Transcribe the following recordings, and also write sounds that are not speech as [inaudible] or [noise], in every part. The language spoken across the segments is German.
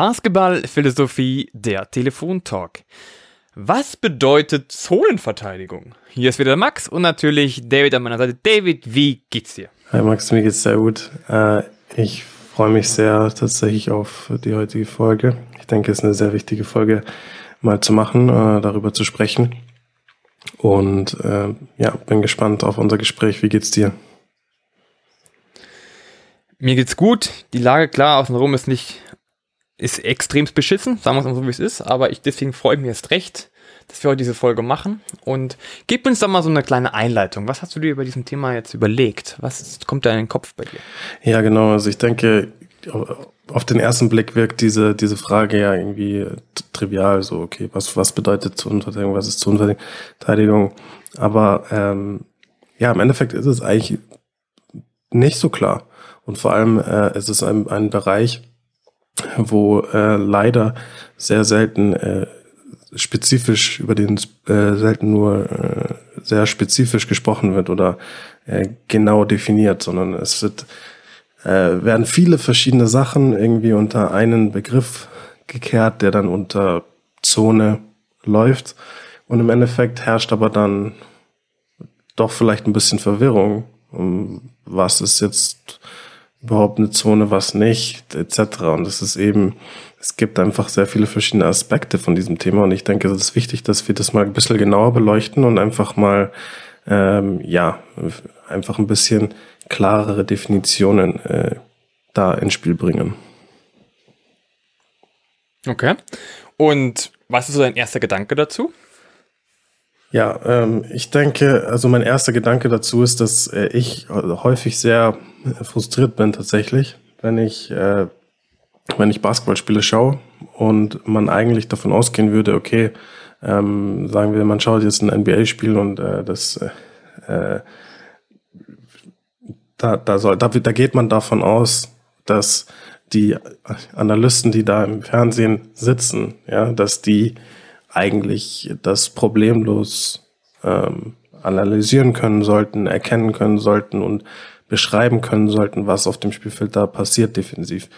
Basketballphilosophie, der Telefontalk. Was bedeutet Zonenverteidigung? Hier ist wieder Max und natürlich David an meiner Seite. David, wie geht's dir? Hi Max, mir geht's sehr gut. Äh, ich freue mich sehr tatsächlich auf die heutige Folge. Ich denke, es ist eine sehr wichtige Folge, mal zu machen, äh, darüber zu sprechen. Und äh, ja, bin gespannt auf unser Gespräch. Wie geht's dir? Mir geht's gut. Die Lage, klar, außenrum ist nicht, ist extremst beschissen, sagen wir es mal so, wie es ist, aber ich, deswegen freue ich mich erst recht, dass wir heute diese Folge machen. Und gib uns doch mal so eine kleine Einleitung. Was hast du dir über diesem Thema jetzt überlegt? Was kommt da in den Kopf bei dir? Ja, genau. Also ich denke, auf den ersten Blick wirkt diese, diese Frage ja irgendwie trivial, so, okay, was, was bedeutet Zonenverteidigung, was ist Zonenverteidigung? Aber ähm, ja, im Endeffekt ist es eigentlich nicht so klar. Und vor allem äh, ist es ein, ein Bereich, wo äh, leider sehr selten äh, spezifisch, über den äh, selten nur äh, sehr spezifisch gesprochen wird oder äh, genau definiert, sondern es wird, äh, werden viele verschiedene Sachen irgendwie unter einen Begriff gekehrt, der dann unter Zone läuft. Und im Endeffekt herrscht aber dann doch vielleicht ein bisschen Verwirrung, um was ist jetzt überhaupt eine Zone, was nicht, etc. Und es ist eben, es gibt einfach sehr viele verschiedene Aspekte von diesem Thema und ich denke, es ist wichtig, dass wir das mal ein bisschen genauer beleuchten und einfach mal, ähm, ja, einfach ein bisschen klarere Definitionen äh, da ins Spiel bringen. Okay. Und was ist so dein erster Gedanke dazu? Ja, ähm, ich denke, also mein erster Gedanke dazu ist, dass äh, ich häufig sehr frustriert bin tatsächlich, wenn ich, äh, wenn ich Basketballspiele schaue und man eigentlich davon ausgehen würde, okay, ähm, sagen wir, man schaut jetzt ein NBA-Spiel und äh, das äh, da, da, soll, da, da geht man davon aus, dass die Analysten, die da im Fernsehen sitzen, ja, dass die eigentlich das problemlos ähm, analysieren können sollten, erkennen können sollten und beschreiben können sollten, was auf dem Spielfeld da passiert defensiv.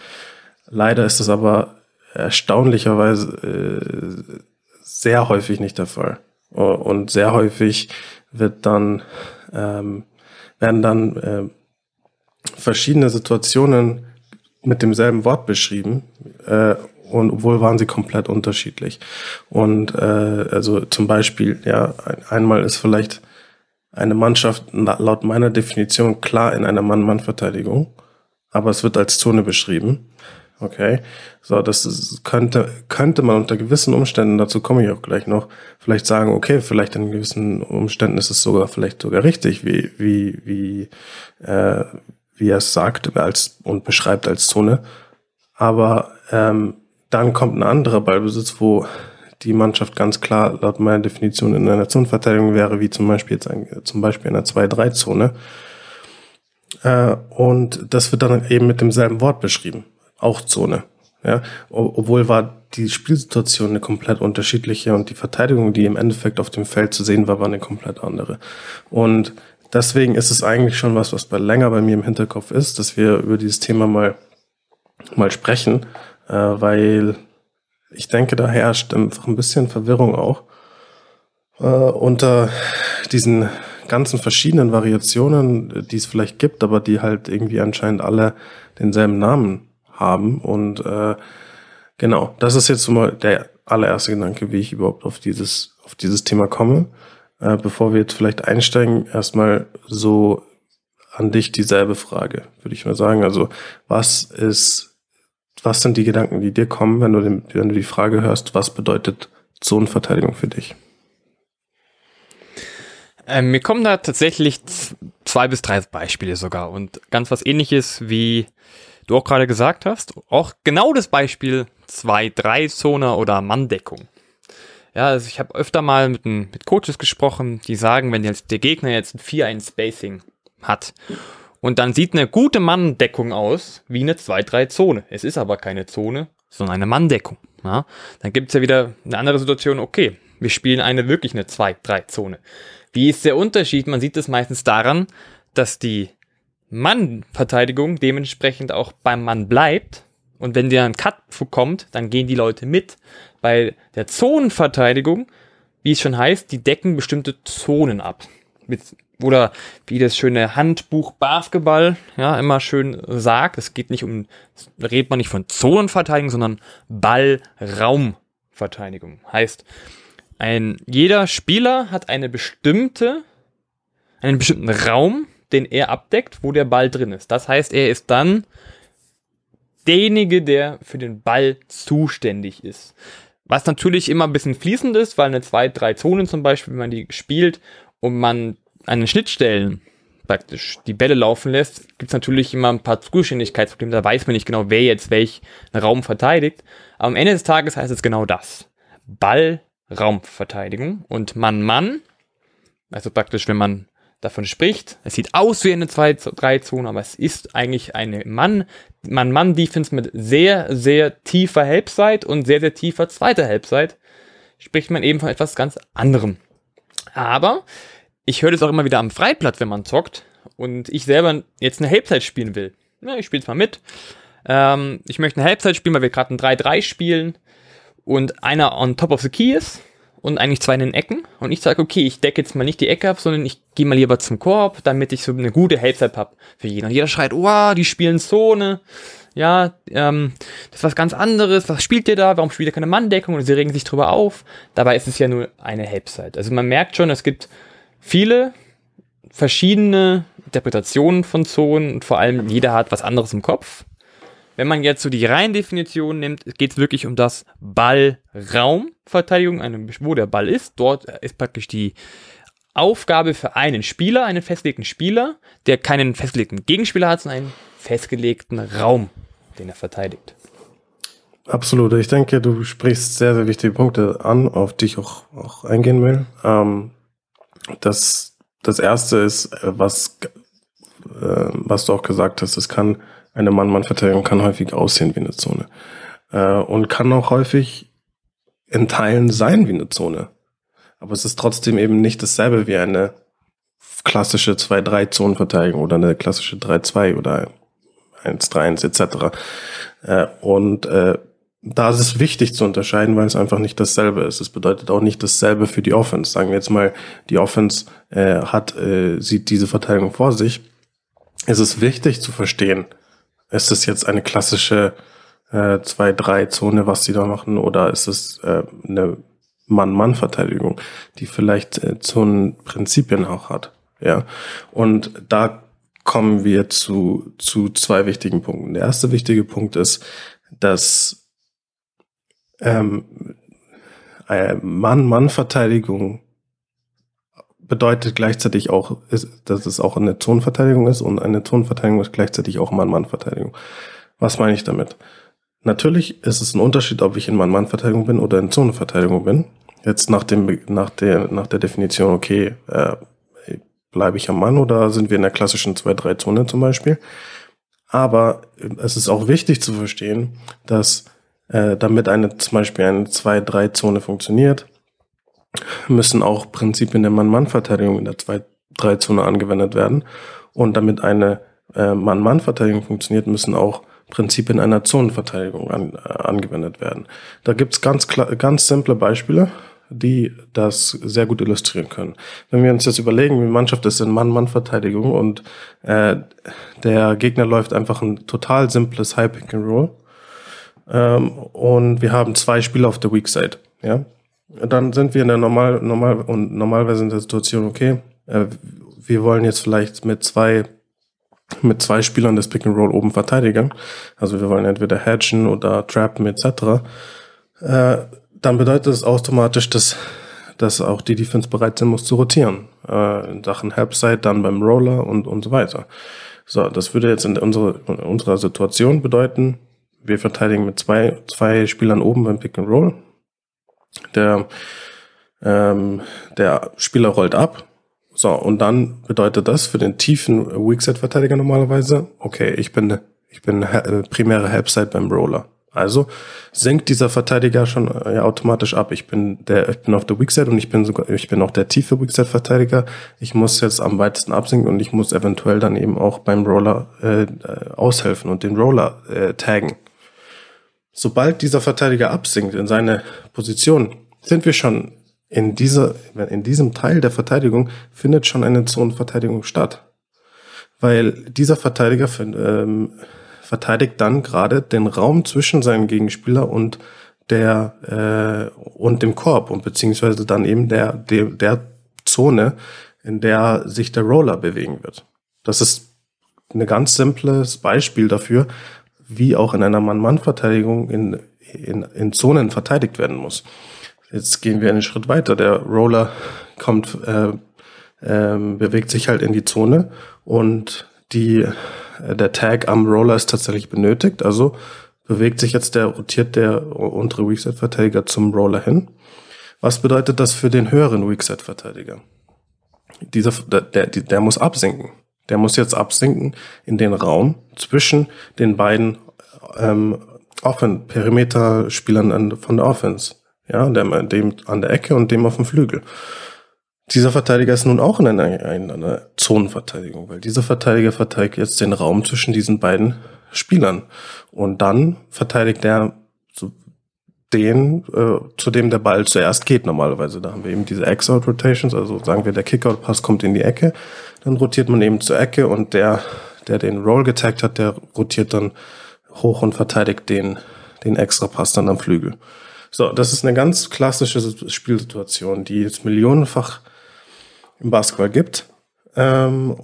Leider ist das aber erstaunlicherweise äh, sehr häufig nicht der Fall. Und sehr häufig wird dann, ähm, werden dann äh, verschiedene Situationen mit demselben Wort beschrieben äh, und obwohl waren sie komplett unterschiedlich. Und äh, also zum Beispiel, ja, ein, einmal ist vielleicht eine Mannschaft laut meiner Definition klar in einer Mann-Mann-Verteidigung, aber es wird als Zone beschrieben. Okay, so das ist, könnte könnte man unter gewissen Umständen, dazu komme ich auch gleich noch, vielleicht sagen, okay, vielleicht in gewissen Umständen ist es sogar vielleicht sogar richtig, wie wie wie äh, wie er es sagt als und beschreibt als Zone, aber ähm, dann kommt ein anderer Ballbesitz, wo die Mannschaft ganz klar laut meiner Definition in einer Zonenverteidigung wäre, wie zum Beispiel jetzt ein, zum Beispiel in einer 2-3-Zone. Äh, und das wird dann eben mit demselben Wort beschrieben. Auch Zone. Ja, obwohl war die Spielsituation eine komplett unterschiedliche und die Verteidigung, die im Endeffekt auf dem Feld zu sehen war, war eine komplett andere. Und deswegen ist es eigentlich schon was, was bei länger bei mir im Hinterkopf ist, dass wir über dieses Thema mal, mal sprechen äh, weil ich denke, da herrscht einfach ein bisschen Verwirrung auch äh, unter diesen ganzen verschiedenen Variationen, die es vielleicht gibt, aber die halt irgendwie anscheinend alle denselben Namen haben. Und äh, genau, das ist jetzt mal der allererste Gedanke, wie ich überhaupt auf dieses, auf dieses Thema komme. Äh, bevor wir jetzt vielleicht einsteigen, erstmal so an dich dieselbe Frage, würde ich mal sagen. Also, was ist was sind die Gedanken, die dir kommen, wenn du, den, wenn du die Frage hörst, was bedeutet Zonenverteidigung für dich? Ähm, mir kommen da tatsächlich zwei bis drei Beispiele sogar und ganz was ähnliches, wie du auch gerade gesagt hast. Auch genau das Beispiel 2-3-Zone oder Manndeckung. Ja, also ich habe öfter mal mit, mit Coaches gesprochen, die sagen, wenn jetzt der Gegner jetzt ein 4-1-Spacing hat und dann sieht eine gute Manndeckung aus wie eine 2-3-Zone. Es ist aber keine Zone, sondern eine Manndeckung. Ja? Dann gibt es ja wieder eine andere Situation, okay, wir spielen eine wirklich eine 2-3-Zone. Wie ist der Unterschied? Man sieht es meistens daran, dass die Mannverteidigung dementsprechend auch beim Mann bleibt Und wenn der ein Cut kommt, dann gehen die Leute mit. Bei der Zonenverteidigung, wie es schon heißt, die decken bestimmte Zonen ab. Mit, oder wie das schöne Handbuch Basketball ja immer schön sagt, es geht nicht um, redet man nicht von Zonenverteidigung, sondern Ballraumverteidigung. Heißt, ein, jeder Spieler hat eine bestimmte, einen bestimmten Raum, den er abdeckt, wo der Ball drin ist. Das heißt, er ist dann derjenige, der für den Ball zuständig ist. Was natürlich immer ein bisschen fließend ist, weil eine zwei, drei Zonen zum Beispiel, wenn man die spielt und man an den Schnittstellen praktisch die Bälle laufen lässt, gibt es natürlich immer ein paar Zuständigkeitsprobleme. Da weiß man nicht genau, wer jetzt welchen Raum verteidigt. Aber am Ende des Tages heißt es genau das. Ball, Raumverteidigung und Mann-Mann. Also praktisch, wenn man davon spricht. Es sieht aus wie eine 2-3-Zone, aber es ist eigentlich eine Mann, Mann-Mann-Defense mit sehr, sehr tiefer Helpside und sehr, sehr tiefer zweiter Helpside. Spricht man eben von etwas ganz anderem. Aber ich höre das auch immer wieder am Freiplatz, wenn man zockt und ich selber jetzt eine Halbzeit spielen will. Ja, ich spiele es mal mit. Ähm, ich möchte eine Halbzeit spielen, weil wir gerade ein 3-3 spielen und einer on top of the key ist und eigentlich zwei in den Ecken. Und ich sage, okay, ich decke jetzt mal nicht die Ecke ab, sondern ich gehe mal lieber zum Korb, damit ich so eine gute Halbzeit habe für jeden. Und jeder schreit, wow, die spielen Zone. Ja, ähm, das ist was ganz anderes. Was spielt ihr da? Warum spielt ihr keine Manndeckung? Und sie regen sich drüber auf. Dabei ist es ja nur eine Halbzeit. Also man merkt schon, es gibt viele verschiedene Interpretationen von Zonen und vor allem jeder hat was anderes im Kopf. Wenn man jetzt so die Reihendefinition nimmt, geht es wirklich um das Ballraumverteidigung, wo der Ball ist. Dort ist praktisch die Aufgabe für einen Spieler, einen festgelegten Spieler, der keinen festgelegten Gegenspieler hat, sondern einen festgelegten Raum, den er verteidigt. Absolut. Ich denke, du sprichst sehr, sehr wichtige Punkte an, auf die ich auch, auch eingehen will. Ähm, das, das erste ist, was, äh, was du auch gesagt hast, es kann eine Mann-Mann-Verteidigung kann häufig aussehen wie eine Zone. Äh, und kann auch häufig in Teilen sein wie eine Zone. Aber es ist trotzdem eben nicht dasselbe wie eine klassische 2-3-Zonenverteidigung oder eine klassische 3-2 oder 1-3-1 etc. Äh, und äh, da ist es wichtig zu unterscheiden, weil es einfach nicht dasselbe ist. Es bedeutet auch nicht dasselbe für die Offense. Sagen wir jetzt mal, die Offense äh, hat, äh, sieht diese Verteidigung vor sich. Es ist wichtig zu verstehen, ist es jetzt eine klassische äh, 2-3-Zone, was die da machen, oder ist es äh, eine Mann-Mann-Verteidigung, die vielleicht äh, Zonenprinzipien auch hat. Ja. Und da kommen wir zu, zu zwei wichtigen Punkten. Der erste wichtige Punkt ist, dass ähm, Mann-Mann-Verteidigung bedeutet gleichzeitig auch, dass es auch eine Zonenverteidigung ist und eine Zonenverteidigung ist gleichzeitig auch Mann-Mann-Verteidigung. Was meine ich damit? Natürlich ist es ein Unterschied, ob ich in Mann-Mann-Verteidigung bin oder in Zonenverteidigung bin. Jetzt nach dem, nach der, nach der Definition, okay, äh, bleibe ich am Mann oder sind wir in der klassischen 2-3-Zone zum Beispiel? Aber es ist auch wichtig zu verstehen, dass äh, damit eine zum Beispiel eine 2-3-Zone funktioniert, müssen auch Prinzipien der Mann-Mann-Verteidigung in der 2-3-Zone angewendet werden. Und damit eine äh, Mann-Mann-Verteidigung funktioniert, müssen auch Prinzipien einer Zonenverteidigung an, äh, angewendet werden. Da gibt's ganz, ganz simple Beispiele, die das sehr gut illustrieren können. Wenn wir uns jetzt überlegen, wie Mannschaft ist in Mann-Mann-Verteidigung und äh, der Gegner läuft einfach ein total simples High-Pick-and-Roll ähm, und wir haben zwei Spieler auf der Weak Side. Ja? dann sind wir in der normal, normal und normalerweise in der Situation, okay, äh, wir wollen jetzt vielleicht mit zwei mit zwei Spielern das Pick and Roll oben verteidigen. Also wir wollen entweder hatchen oder trappen etc. Äh, dann bedeutet es automatisch, dass dass auch die Defense bereit sind muss zu rotieren. Äh, in Sachen Helpside, dann beim Roller und, und so weiter. So, das würde jetzt in, unsere, in unserer Situation bedeuten, wir verteidigen mit zwei, zwei Spielern oben beim Pick and Roll der, ähm, der Spieler rollt ab. So, und dann bedeutet das für den tiefen Weakside-Verteidiger normalerweise, okay, ich bin, ich bin äh, primäre Helpside beim Roller. Also senkt dieser Verteidiger schon äh, ja, automatisch ab. Ich bin der, ich bin auf der Weakside und ich bin sogar, ich bin auch der tiefe Weakside-Verteidiger. Ich muss jetzt am weitesten absinken und ich muss eventuell dann eben auch beim Roller äh, äh aushelfen und den Roller äh, taggen. Sobald dieser Verteidiger absinkt in seine Position, sind wir schon in dieser, in diesem Teil der Verteidigung findet schon eine Zonenverteidigung statt. Weil dieser Verteidiger ähm, verteidigt dann gerade den Raum zwischen seinem Gegenspieler und der äh, und dem Korb und beziehungsweise dann eben der, der, der Zone, in der sich der Roller bewegen wird. Das ist ein ganz simples Beispiel dafür, wie auch in einer Mann-Mann-Verteidigung in, in, in Zonen verteidigt werden muss. Jetzt gehen wir einen Schritt weiter. Der Roller kommt, äh, äh, bewegt sich halt in die Zone und die, äh, der Tag am Roller ist tatsächlich benötigt. Also bewegt sich jetzt der, rotiert der untere Weakset-Verteidiger zum Roller hin. Was bedeutet das für den höheren Weakset-Verteidiger? Dieser, der, der, der muss absinken. Der muss jetzt absinken in den Raum zwischen den beiden ähm, Offen Perimeter-Spielern von der Offense. Ja, dem, dem an der Ecke und dem auf dem Flügel. Dieser Verteidiger ist nun auch in einer, in einer Zonenverteidigung, weil dieser Verteidiger verteidigt jetzt den Raum zwischen diesen beiden Spielern. Und dann verteidigt er so den, äh, zu dem der Ball zuerst geht normalerweise. Da haben wir eben diese X-Out-Rotations, also sagen wir, der Kick-Out-Pass kommt in die Ecke, dann rotiert man eben zur Ecke und der, der den Roll getaggt hat, der rotiert dann hoch und verteidigt den, den Extra-Pass dann am Flügel. So, das ist eine ganz klassische Spielsituation, die es millionenfach im Basketball gibt, ähm,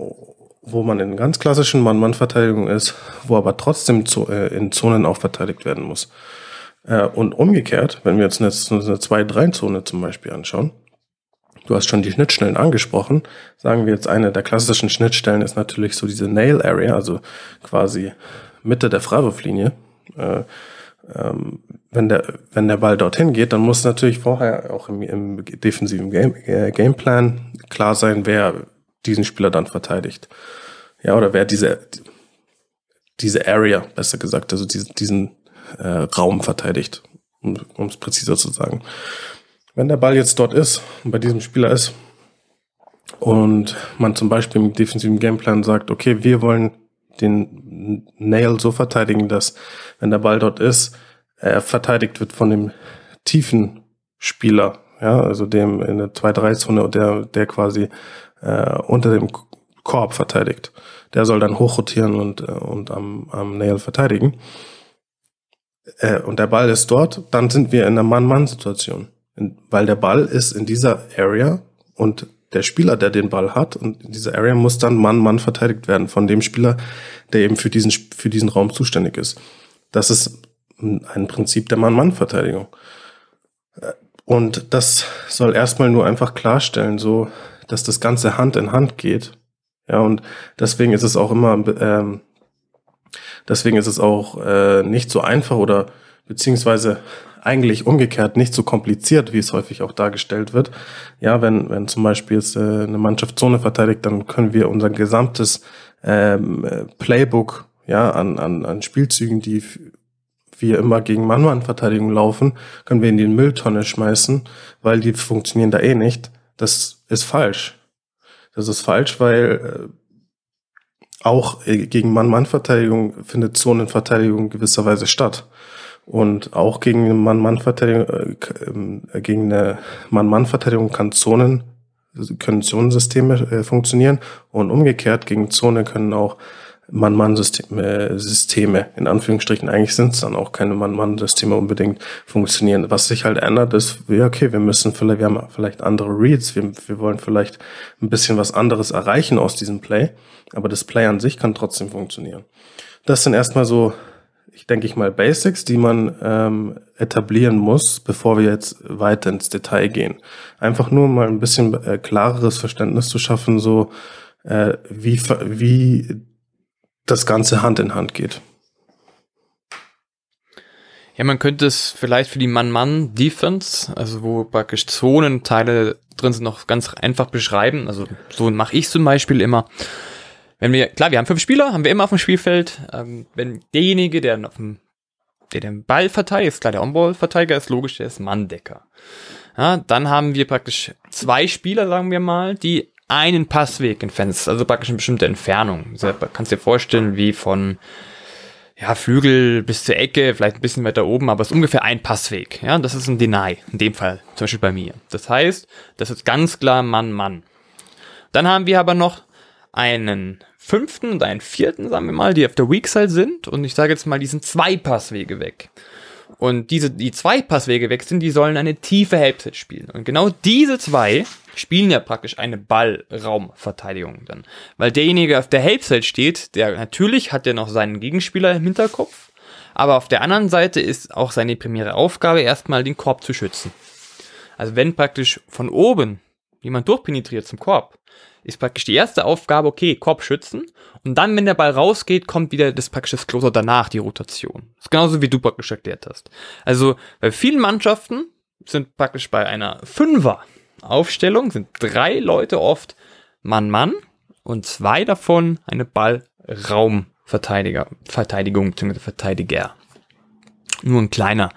wo man in ganz klassischen Mann-Mann-Verteidigung ist, wo aber trotzdem äh, in Zonen auch verteidigt werden muss. Äh, und umgekehrt, wenn wir jetzt eine, eine 2-3-Zone zum Beispiel anschauen, du hast schon die Schnittstellen angesprochen, sagen wir jetzt eine der klassischen Schnittstellen ist natürlich so diese Nail Area, also quasi Mitte der Freiwurflinie. Äh, ähm, wenn der, wenn der Ball dorthin geht, dann muss natürlich vorher auch im, im defensiven Game, äh, Gameplan klar sein, wer diesen Spieler dann verteidigt. Ja, oder wer diese, diese Area, besser gesagt, also diesen, diesen äh, Raum verteidigt, um es präziser zu sagen. Wenn der Ball jetzt dort ist und bei diesem Spieler ist und man zum Beispiel im defensiven Gameplan sagt, okay, wir wollen den Nail so verteidigen, dass wenn der Ball dort ist, er verteidigt wird von dem tiefen Spieler, ja, also dem in der 2-3-Zone, der, der quasi äh, unter dem Korb verteidigt. Der soll dann hochrotieren und, äh, und am, am Nail verteidigen. Äh, und der Ball ist dort, dann sind wir in einer Mann-Mann-Situation. Weil der Ball ist in dieser Area und der Spieler, der den Ball hat und in dieser Area muss dann Mann-Mann verteidigt werden von dem Spieler, der eben für diesen, für diesen Raum zuständig ist. Das ist ein Prinzip der Mann-Mann-Verteidigung. Und das soll erstmal nur einfach klarstellen, so, dass das Ganze Hand in Hand geht. Ja, und deswegen ist es auch immer, ähm, deswegen ist es auch äh, nicht so einfach oder beziehungsweise eigentlich umgekehrt nicht so kompliziert, wie es häufig auch dargestellt wird. Ja, wenn, wenn zum Beispiel jetzt äh, eine Mannschaft Zone verteidigt, dann können wir unser gesamtes ähm, Playbook ja, an, an, an Spielzügen, die wir immer gegen Mann-Mann-Verteidigung laufen, können wir in die Mülltonne schmeißen, weil die funktionieren da eh nicht. Das ist falsch. Das ist falsch, weil äh, auch äh, gegen Mann-Mann-Verteidigung findet Zonenverteidigung gewisserweise statt. Und auch gegen eine Mann-Mann-Verteidigung, äh, ähm, gegen eine Mann-Mann-Verteidigung kann Zonen, können Zonensysteme äh, funktionieren und umgekehrt gegen Zone können auch Mann-Mann-Systeme, Systeme, in Anführungsstrichen, eigentlich sind es dann auch keine Mann-Mann-Systeme unbedingt funktionieren. Was sich halt ändert, ist, ja, okay, wir müssen vielleicht, wir haben vielleicht andere Reads, wir, wir wollen vielleicht ein bisschen was anderes erreichen aus diesem Play, aber das Play an sich kann trotzdem funktionieren. Das sind erstmal so ich denke ich mal, Basics, die man ähm, etablieren muss, bevor wir jetzt weiter ins Detail gehen. Einfach nur mal ein bisschen äh, klareres Verständnis zu schaffen, so äh, wie, wie das Ganze Hand in Hand geht. Ja, man könnte es vielleicht für die Mann-Mann-Defense, also wo praktisch Zonenteile drin sind, noch ganz einfach beschreiben. Also so mache ich zum Beispiel immer. Wenn wir, klar, wir haben fünf Spieler, haben wir immer auf dem Spielfeld. Ähm, wenn derjenige, der auf dem, der den Ball verteidigt, ist klar, der On-Ball-Verteidiger ist logisch, der ist Manndecker. Ja, dann haben wir praktisch zwei Spieler, sagen wir mal, die einen Passweg entfernt, also praktisch eine bestimmte Entfernung. Du kannst dir vorstellen, wie von, ja, Flügel bis zur Ecke, vielleicht ein bisschen weiter oben, aber es ist ungefähr ein Passweg. Ja, das ist ein Deny, in dem Fall, zum Beispiel bei mir. Das heißt, das ist ganz klar Mann, Mann. Dann haben wir aber noch einen fünften und einen vierten, sagen wir mal, die auf der Weak Side sind. Und ich sage jetzt mal, die sind zwei Passwege weg. Und diese, die zwei Passwege weg sind, die sollen eine tiefe Halbzeit spielen. Und genau diese zwei spielen ja praktisch eine Ballraumverteidigung dann. Weil derjenige auf der Halbzeit steht, der natürlich hat ja noch seinen Gegenspieler im Hinterkopf, aber auf der anderen Seite ist auch seine primäre Aufgabe, erstmal den Korb zu schützen. Also wenn praktisch von oben jemand durchpenetriert zum Korb, ist praktisch die erste Aufgabe, okay, Korb schützen. Und dann, wenn der Ball rausgeht, kommt wieder das praktisch das Closer danach, die Rotation. Das ist genauso wie du praktisch erklärt hast. Also bei vielen Mannschaften sind praktisch bei einer Fünfer Aufstellung sind drei Leute oft Mann-Mann und zwei davon eine Ballraumverteidiger, Verteidigung bzw. Verteidiger. Nur ein kleiner,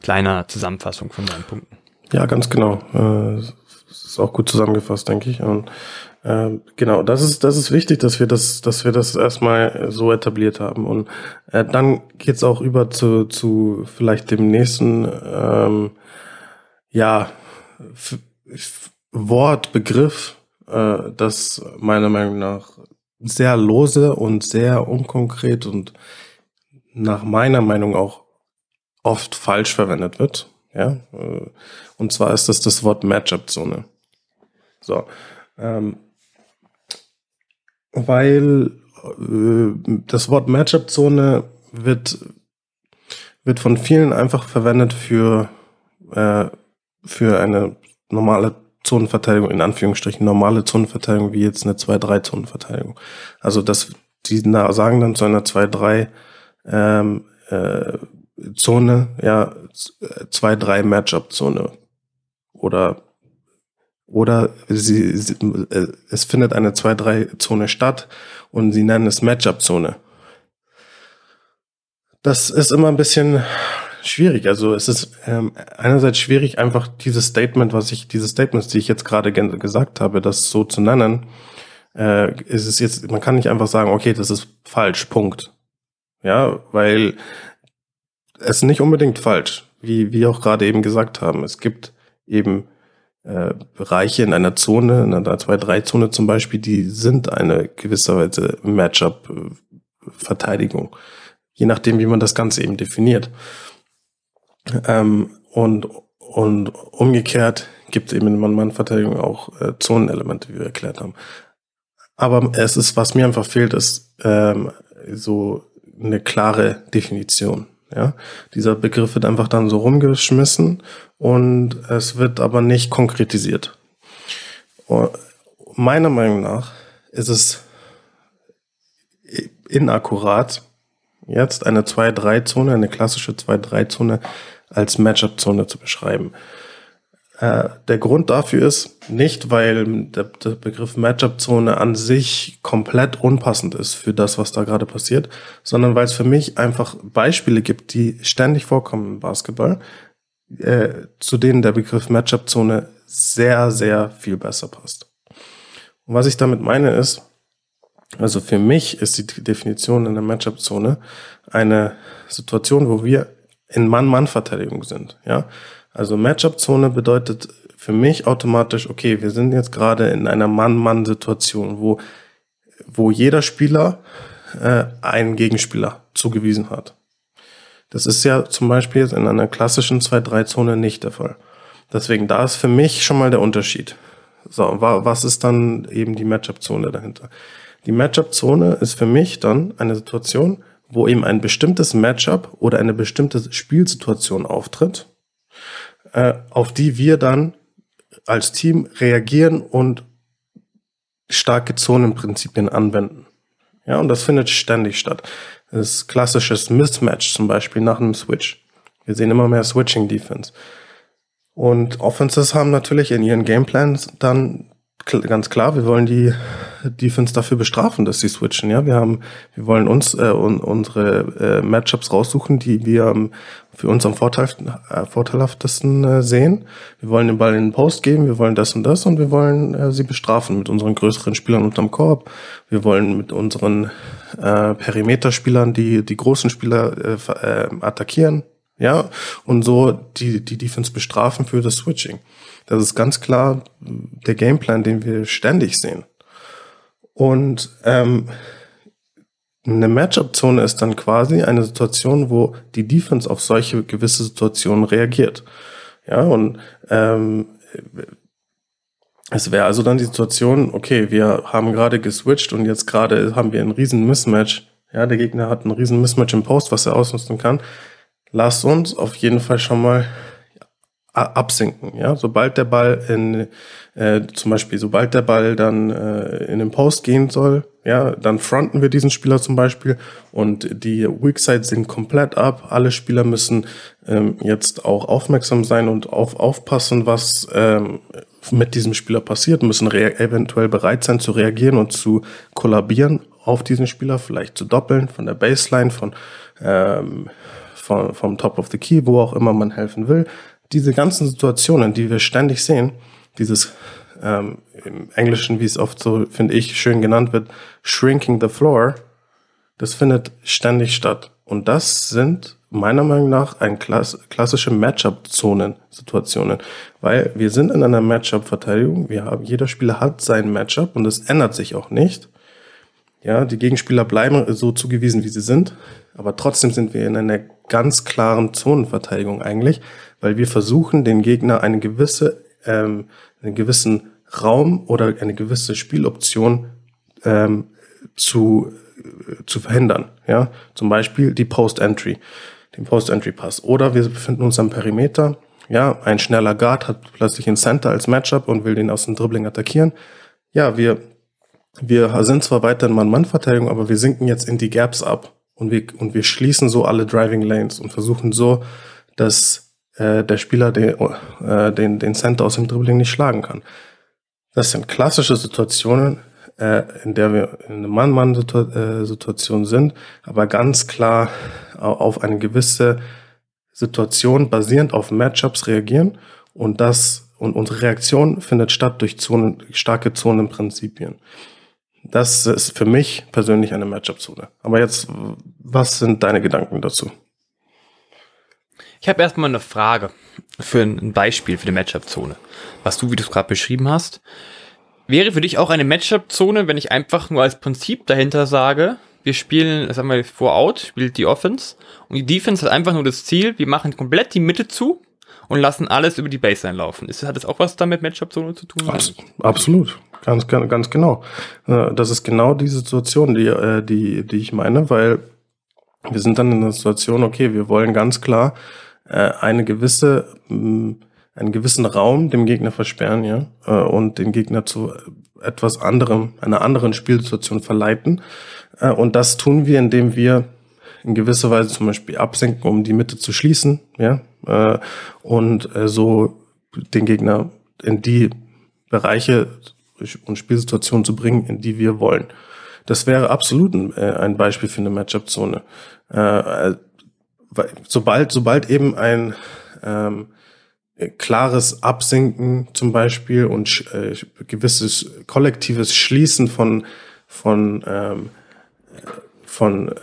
kleiner Zusammenfassung von meinen Punkten. Ja, ganz genau. Äh, ist auch gut zusammengefasst, denke ich. Und äh, genau, das ist, das ist wichtig, dass wir das, dass wir das erstmal so etabliert haben. Und äh, dann geht's auch über zu, zu vielleicht dem nächsten, ähm, ja, Wort, Begriff, äh, das meiner Meinung nach sehr lose und sehr unkonkret und nach meiner Meinung auch oft falsch verwendet wird. Ja, äh, und zwar ist das das Wort Matchup-Zone. So, ähm, weil äh, das Wort Matchup-Zone wird, wird von vielen einfach verwendet für, äh, für eine normale Zonenverteidigung, in Anführungsstrichen normale Zonenverteidigung, wie jetzt eine 2-3-Zonenverteidigung. Also das, die sagen dann zu einer 2-3 ähm, äh, Zone, ja, 2-3 Matchup-Zone. Oder oder sie, sie, äh, es findet eine 2-3-Zone statt und sie nennen es Matchup-Zone. Das ist immer ein bisschen schwierig. Also es ist ähm, einerseits schwierig, einfach dieses Statement, was ich, diese Statements, die ich jetzt gerade gesagt habe, das so zu nennen, äh, ist es jetzt, man kann nicht einfach sagen, okay, das ist falsch, Punkt. Ja, weil es nicht unbedingt falsch, wie wir auch gerade eben gesagt haben. Es gibt eben äh, Bereiche in einer Zone, in einer 2-3-Zone zum Beispiel, die sind eine gewisser Weise Matchup-Verteidigung. Je nachdem, wie man das Ganze eben definiert. Ähm, und, und umgekehrt gibt es eben in Man-Man-Verteidigung auch äh, Zonenelemente, wie wir erklärt haben. Aber es ist, was mir einfach fehlt, ist ähm, so eine klare Definition. Ja, dieser Begriff wird einfach dann so rumgeschmissen und es wird aber nicht konkretisiert. Meiner Meinung nach ist es inakkurat, jetzt eine 2-3-Zone, eine klassische 2-3-Zone als Matchup-Zone zu beschreiben. Äh, der Grund dafür ist nicht, weil der, der Begriff Matchup-Zone an sich komplett unpassend ist für das, was da gerade passiert, sondern weil es für mich einfach Beispiele gibt, die ständig vorkommen im Basketball, äh, zu denen der Begriff Matchup-Zone sehr, sehr viel besser passt. Und was ich damit meine ist, also für mich ist die Definition in der Matchup-Zone eine Situation, wo wir in Mann-Mann-Verteidigung sind. Ja, also Matchup-Zone bedeutet für mich automatisch, okay, wir sind jetzt gerade in einer Mann-Mann-Situation, wo wo jeder Spieler äh, einen Gegenspieler zugewiesen hat. Das ist ja zum Beispiel jetzt in einer klassischen 2-3-Zone nicht der Fall. Deswegen, da ist für mich schon mal der Unterschied. So, was ist dann eben die Matchup-Zone dahinter? Die Matchup-Zone ist für mich dann eine Situation, wo eben ein bestimmtes Matchup oder eine bestimmte Spielsituation auftritt, äh, auf die wir dann als Team reagieren und starke Zonenprinzipien anwenden. Ja, und das findet ständig statt. Das ist klassisches Mismatch zum Beispiel nach einem Switch. Wir sehen immer mehr Switching Defense. Und Offenses haben natürlich in ihren Gameplans dann ganz klar, wir wollen die Defense dafür bestrafen, dass sie switchen. Ja, wir haben, wir wollen uns äh, un, unsere äh, Matchups raussuchen, die wir ähm, für uns am Vorteil, äh, vorteilhaftesten äh, sehen. Wir wollen den Ball in den Post geben, wir wollen das und das und wir wollen äh, sie bestrafen mit unseren größeren Spielern unterm Korb. Wir wollen mit unseren äh, Perimeterspielern die die großen Spieler äh, äh, attackieren. Ja, und so die, die Defense bestrafen für das Switching. Das ist ganz klar der Gameplan, den wir ständig sehen. Und ähm, eine Matchup-Zone ist dann quasi eine Situation, wo die Defense auf solche gewisse Situationen reagiert. Ja, und ähm, es wäre also dann die Situation, okay, wir haben gerade geswitcht und jetzt gerade haben wir einen riesen Mismatch. Ja, der Gegner hat einen riesen Mismatch im Post, was er ausnutzen kann. Lasst uns auf jeden Fall schon mal absinken. Ja, sobald der Ball in, äh, zum Beispiel, sobald der Ball dann äh, in den Post gehen soll, ja, dann fronten wir diesen Spieler zum Beispiel und die Weak Side sind komplett ab. Alle Spieler müssen ähm, jetzt auch aufmerksam sein und auf, aufpassen, was ähm, mit diesem Spieler passiert, müssen eventuell bereit sein zu reagieren und zu kollabieren auf diesen Spieler, vielleicht zu doppeln von der Baseline, von, ähm, von vom Top of the Key, wo auch immer man helfen will diese ganzen Situationen, die wir ständig sehen, dieses ähm, im Englischen, wie es oft so, finde ich, schön genannt wird, shrinking the floor, das findet ständig statt. Und das sind meiner Meinung nach ein klass klassische Matchup-Zonen-Situationen, weil wir sind in einer Matchup-Verteidigung. Wir haben, jeder Spieler hat sein Matchup und es ändert sich auch nicht. Ja, die Gegenspieler bleiben so zugewiesen, wie sie sind, aber trotzdem sind wir in einer ganz klaren Zonenverteidigung eigentlich, weil wir versuchen, den Gegner eine gewisse, ähm, einen gewissen Raum oder eine gewisse Spieloption ähm, zu, äh, zu verhindern. Ja, zum Beispiel die Post-Entry, den Post-Entry-Pass. Oder wir befinden uns am Perimeter. Ja, ein schneller Guard hat plötzlich einen Center als Matchup und will den aus dem Dribbling attackieren. Ja, wir, wir sind zwar weiter in Mann-Mann-Verteidigung, aber wir sinken jetzt in die Gaps ab und wir, und wir schließen so alle Driving Lanes und versuchen so, dass äh, der Spieler den, äh, den, den Center aus dem Dribbling nicht schlagen kann. Das sind klassische Situationen, äh, in der wir in einer Mann-Mann-Situation äh, sind, aber ganz klar auf eine gewisse Situation basierend auf Matchups reagieren und das und unsere Reaktion findet statt durch Zonen, starke Zonenprinzipien. Das ist für mich persönlich eine Matchup-Zone. Aber jetzt, was sind deine Gedanken dazu? Ich habe erstmal eine Frage für ein Beispiel für die Matchup-Zone. Was du, wie du es gerade beschrieben hast. Wäre für dich auch eine Matchup-Zone, wenn ich einfach nur als Prinzip dahinter sage, wir spielen, sagen wir, vor Out, spielt die Offense und die Defense hat einfach nur das Ziel, wir machen komplett die Mitte zu und lassen alles über die Baseline laufen. Ist, hat das auch was damit Matchup-Zone zu tun? Abs absolut, ganz, ganz, genau. Äh, das ist genau die Situation, die, äh, die, die ich meine, weil wir sind dann in der Situation, okay, wir wollen ganz klar äh, eine gewisse, mh, einen gewissen Raum dem Gegner versperren, ja, äh, und den Gegner zu etwas anderem, einer anderen Spielsituation verleiten. Äh, und das tun wir, indem wir in gewisser Weise zum Beispiel absenken, um die Mitte zu schließen, ja, äh, und äh, so den Gegner in die Bereiche und Spielsituationen zu bringen, in die wir wollen. Das wäre absolut ein, äh, Beispiel für eine Matchup-Zone. Äh, sobald, sobald eben ein ähm, klares Absinken zum Beispiel und äh, gewisses kollektives Schließen von, von, ähm, von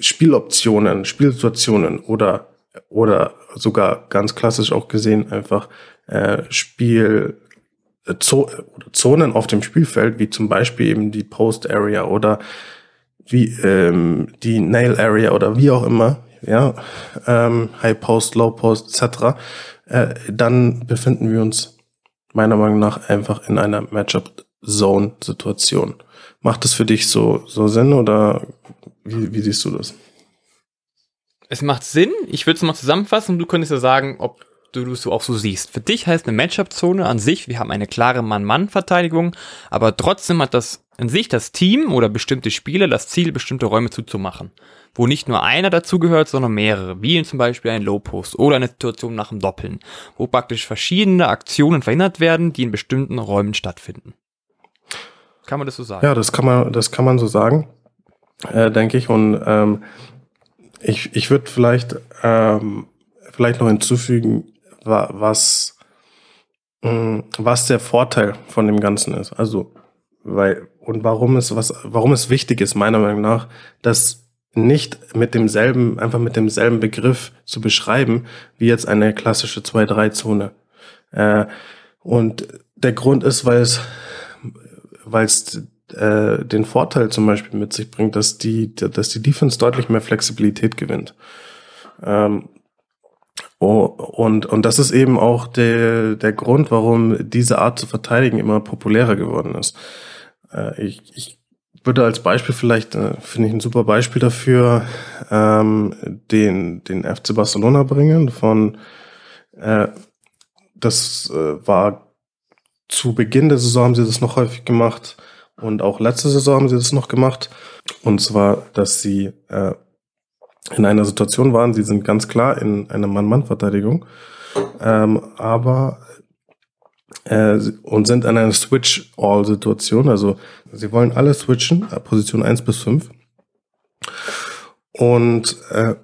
Spieloptionen, Spielsituationen oder, oder sogar ganz klassisch auch gesehen einfach äh, Spiel äh, Zonen auf dem Spielfeld, wie zum Beispiel eben die Post Area oder wie ähm, die Nail Area oder wie auch immer, ja, ähm, High Post, Low Post etc., äh, dann befinden wir uns meiner Meinung nach einfach in einer Matchup-Zone-Situation. Macht das für dich so, so Sinn oder wie, wie siehst du das? Es macht Sinn. Ich würde es mal zusammenfassen du könntest ja sagen, ob du es auch so siehst. Für dich heißt eine Matchup-Zone an sich, wir haben eine klare Mann-Mann-Verteidigung, aber trotzdem hat das an sich das Team oder bestimmte Spieler das Ziel, bestimmte Räume zuzumachen wo nicht nur einer dazugehört, sondern mehrere, wie zum Beispiel ein Low-Post oder eine Situation nach dem Doppeln, wo praktisch verschiedene Aktionen verhindert werden, die in bestimmten Räumen stattfinden. Kann man das so sagen? Ja, das kann man, das kann man so sagen, äh, denke ich. Und ähm, ich, ich würde vielleicht, ähm, vielleicht noch hinzufügen, was, mm, was der Vorteil von dem Ganzen ist. Also, weil, und warum es, was, warum es wichtig ist, meiner Meinung nach, das nicht mit demselben, einfach mit demselben Begriff zu beschreiben, wie jetzt eine klassische 2-3-Zone. Äh, und der Grund ist, weil es, weil es äh, den Vorteil zum Beispiel mit sich bringt, dass die, dass die Defense deutlich mehr Flexibilität gewinnt. Ähm, oh, und, und das ist eben auch der, der Grund, warum diese Art zu verteidigen immer populärer geworden ist. Äh, ich, ich würde als Beispiel vielleicht, äh, finde ich ein super Beispiel dafür, ähm, den, den FC Barcelona bringen von, äh, das äh, war zu Beginn der Saison haben sie das noch häufig gemacht und auch letzte Saison haben sie das noch gemacht. Und zwar, dass sie äh, in einer Situation waren, sie sind ganz klar in einer Mann-Mann-Verteidigung, ähm, aber äh, und sind in einer Switch-All-Situation. Also sie wollen alle switchen, äh, Position 1 bis 5. Und äh,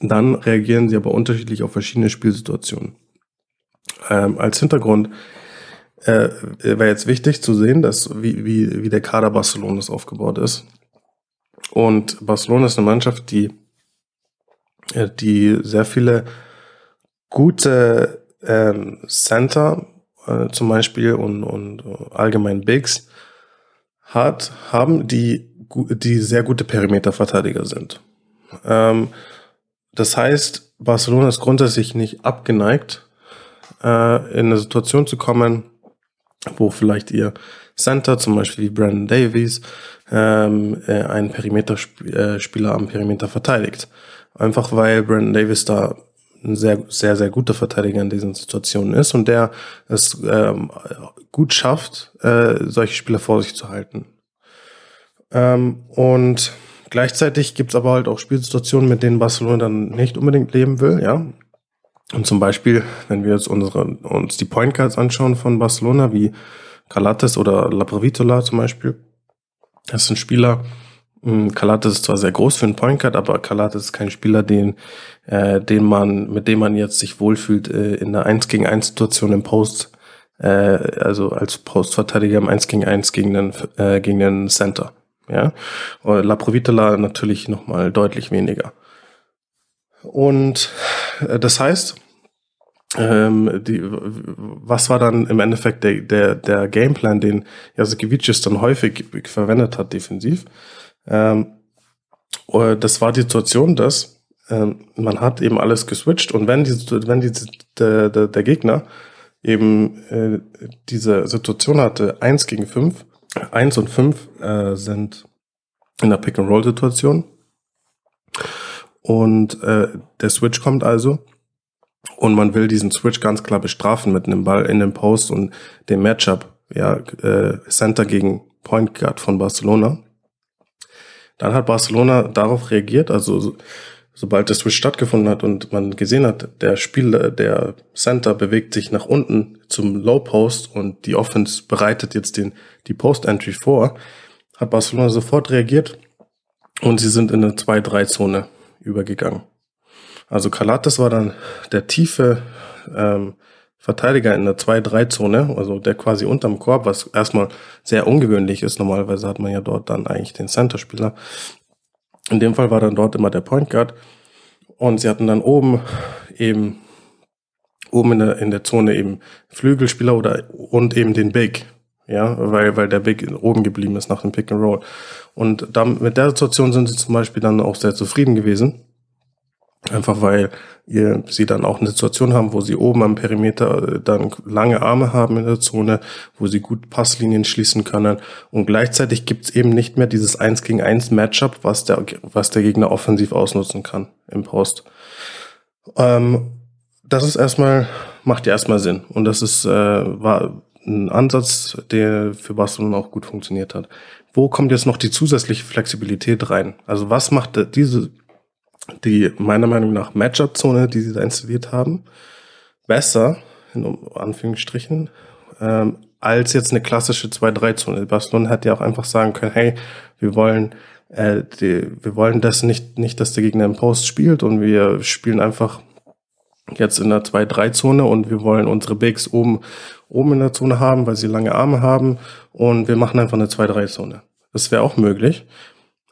dann reagieren sie aber unterschiedlich auf verschiedene Spielsituationen. Ähm, als Hintergrund äh, wäre jetzt wichtig zu sehen, dass wie, wie, wie der Kader Barcelonas aufgebaut ist. Und Barcelona ist eine Mannschaft, die, äh, die sehr viele gute ähm, Center äh, zum Beispiel und, und allgemein Bigs hat, haben, die, die sehr gute Perimeterverteidiger sind. Ähm, das heißt, Barcelona ist grundsätzlich nicht abgeneigt, äh, in eine Situation zu kommen, wo vielleicht ihr Center, zum Beispiel wie Brandon Davies, ähm, äh, einen Perimeterspieler äh, am Perimeter verteidigt. Einfach weil Brandon Davis da ein sehr, sehr, sehr guter Verteidiger in diesen Situationen ist und der es ähm, gut schafft, äh, solche Spieler vor sich zu halten. Ähm, und gleichzeitig gibt's aber halt auch Spielsituationen, mit denen Barcelona dann nicht unbedingt leben will, ja. Und zum Beispiel, wenn wir jetzt unsere, uns die Point Guards anschauen von Barcelona, wie Calates oder Laprovitola zum Beispiel, das sind Spieler, Calates hm, ist zwar sehr groß für einen Point Guard, aber Calates ist kein Spieler, den, äh, den man, mit dem man jetzt sich wohlfühlt äh, in der 1 gegen 1 Situation im Post, äh, also als Postverteidiger im 1 gegen 1 gegen den, äh, gegen den Center. Ja, La Provitola natürlich nochmal deutlich weniger. Und äh, das heißt, ähm, die, was war dann im Endeffekt der, der, der Gameplan, den Jasikevicius dann häufig verwendet hat defensiv? Ähm, äh, das war die Situation, dass ähm, man hat eben alles geswitcht und wenn, die, wenn die, der, der, der Gegner eben äh, diese Situation hatte, eins gegen fünf, eins und fünf äh, sind in der Pick-and-Roll-Situation und äh, der Switch kommt also und man will diesen Switch ganz klar bestrafen mit einem Ball in dem Post und dem Matchup, ja, äh, Center gegen Point Guard von Barcelona. Dann hat Barcelona darauf reagiert, also so, sobald der Switch stattgefunden hat und man gesehen hat, der Spieler, der Center bewegt sich nach unten zum Low Post und die Offense bereitet jetzt den, die Post Entry vor, hat Barcelona sofort reagiert und sie sind in eine 2-3-Zone übergegangen. Also Kalates war dann der tiefe ähm, Verteidiger in der 2-3-Zone, also der quasi unterm Korb, was erstmal sehr ungewöhnlich ist. Normalerweise hat man ja dort dann eigentlich den Center-Spieler. In dem Fall war dann dort immer der Point Guard. Und sie hatten dann oben eben, oben in der, in der Zone eben Flügelspieler oder, und eben den Big. Ja, weil, weil der Big oben geblieben ist nach dem Pick and Roll. Und dann, mit der Situation sind sie zum Beispiel dann auch sehr zufrieden gewesen Einfach weil ihr, sie dann auch eine Situation haben, wo sie oben am Perimeter äh, dann lange Arme haben in der Zone, wo sie gut Passlinien schließen können. Und gleichzeitig gibt's eben nicht mehr dieses 1 gegen 1 Matchup, was der, was der Gegner offensiv ausnutzen kann im Post. Ähm, das ist erstmal, macht ja erstmal Sinn. Und das ist, äh, war ein Ansatz, der für Barcelona auch gut funktioniert hat. Wo kommt jetzt noch die zusätzliche Flexibilität rein? Also was macht diese die meiner Meinung nach Matchup-Zone, die sie da installiert haben, besser, in Anführungsstrichen, ähm, als jetzt eine klassische 2-3-Zone. Barcelona hätte ja auch einfach sagen können, hey, wir wollen äh, die, wir wollen das nicht, nicht, dass der Gegner im Post spielt und wir spielen einfach jetzt in der 2-3-Zone und wir wollen unsere Bigs oben, oben in der Zone haben, weil sie lange Arme haben und wir machen einfach eine 2-3-Zone. Das wäre auch möglich.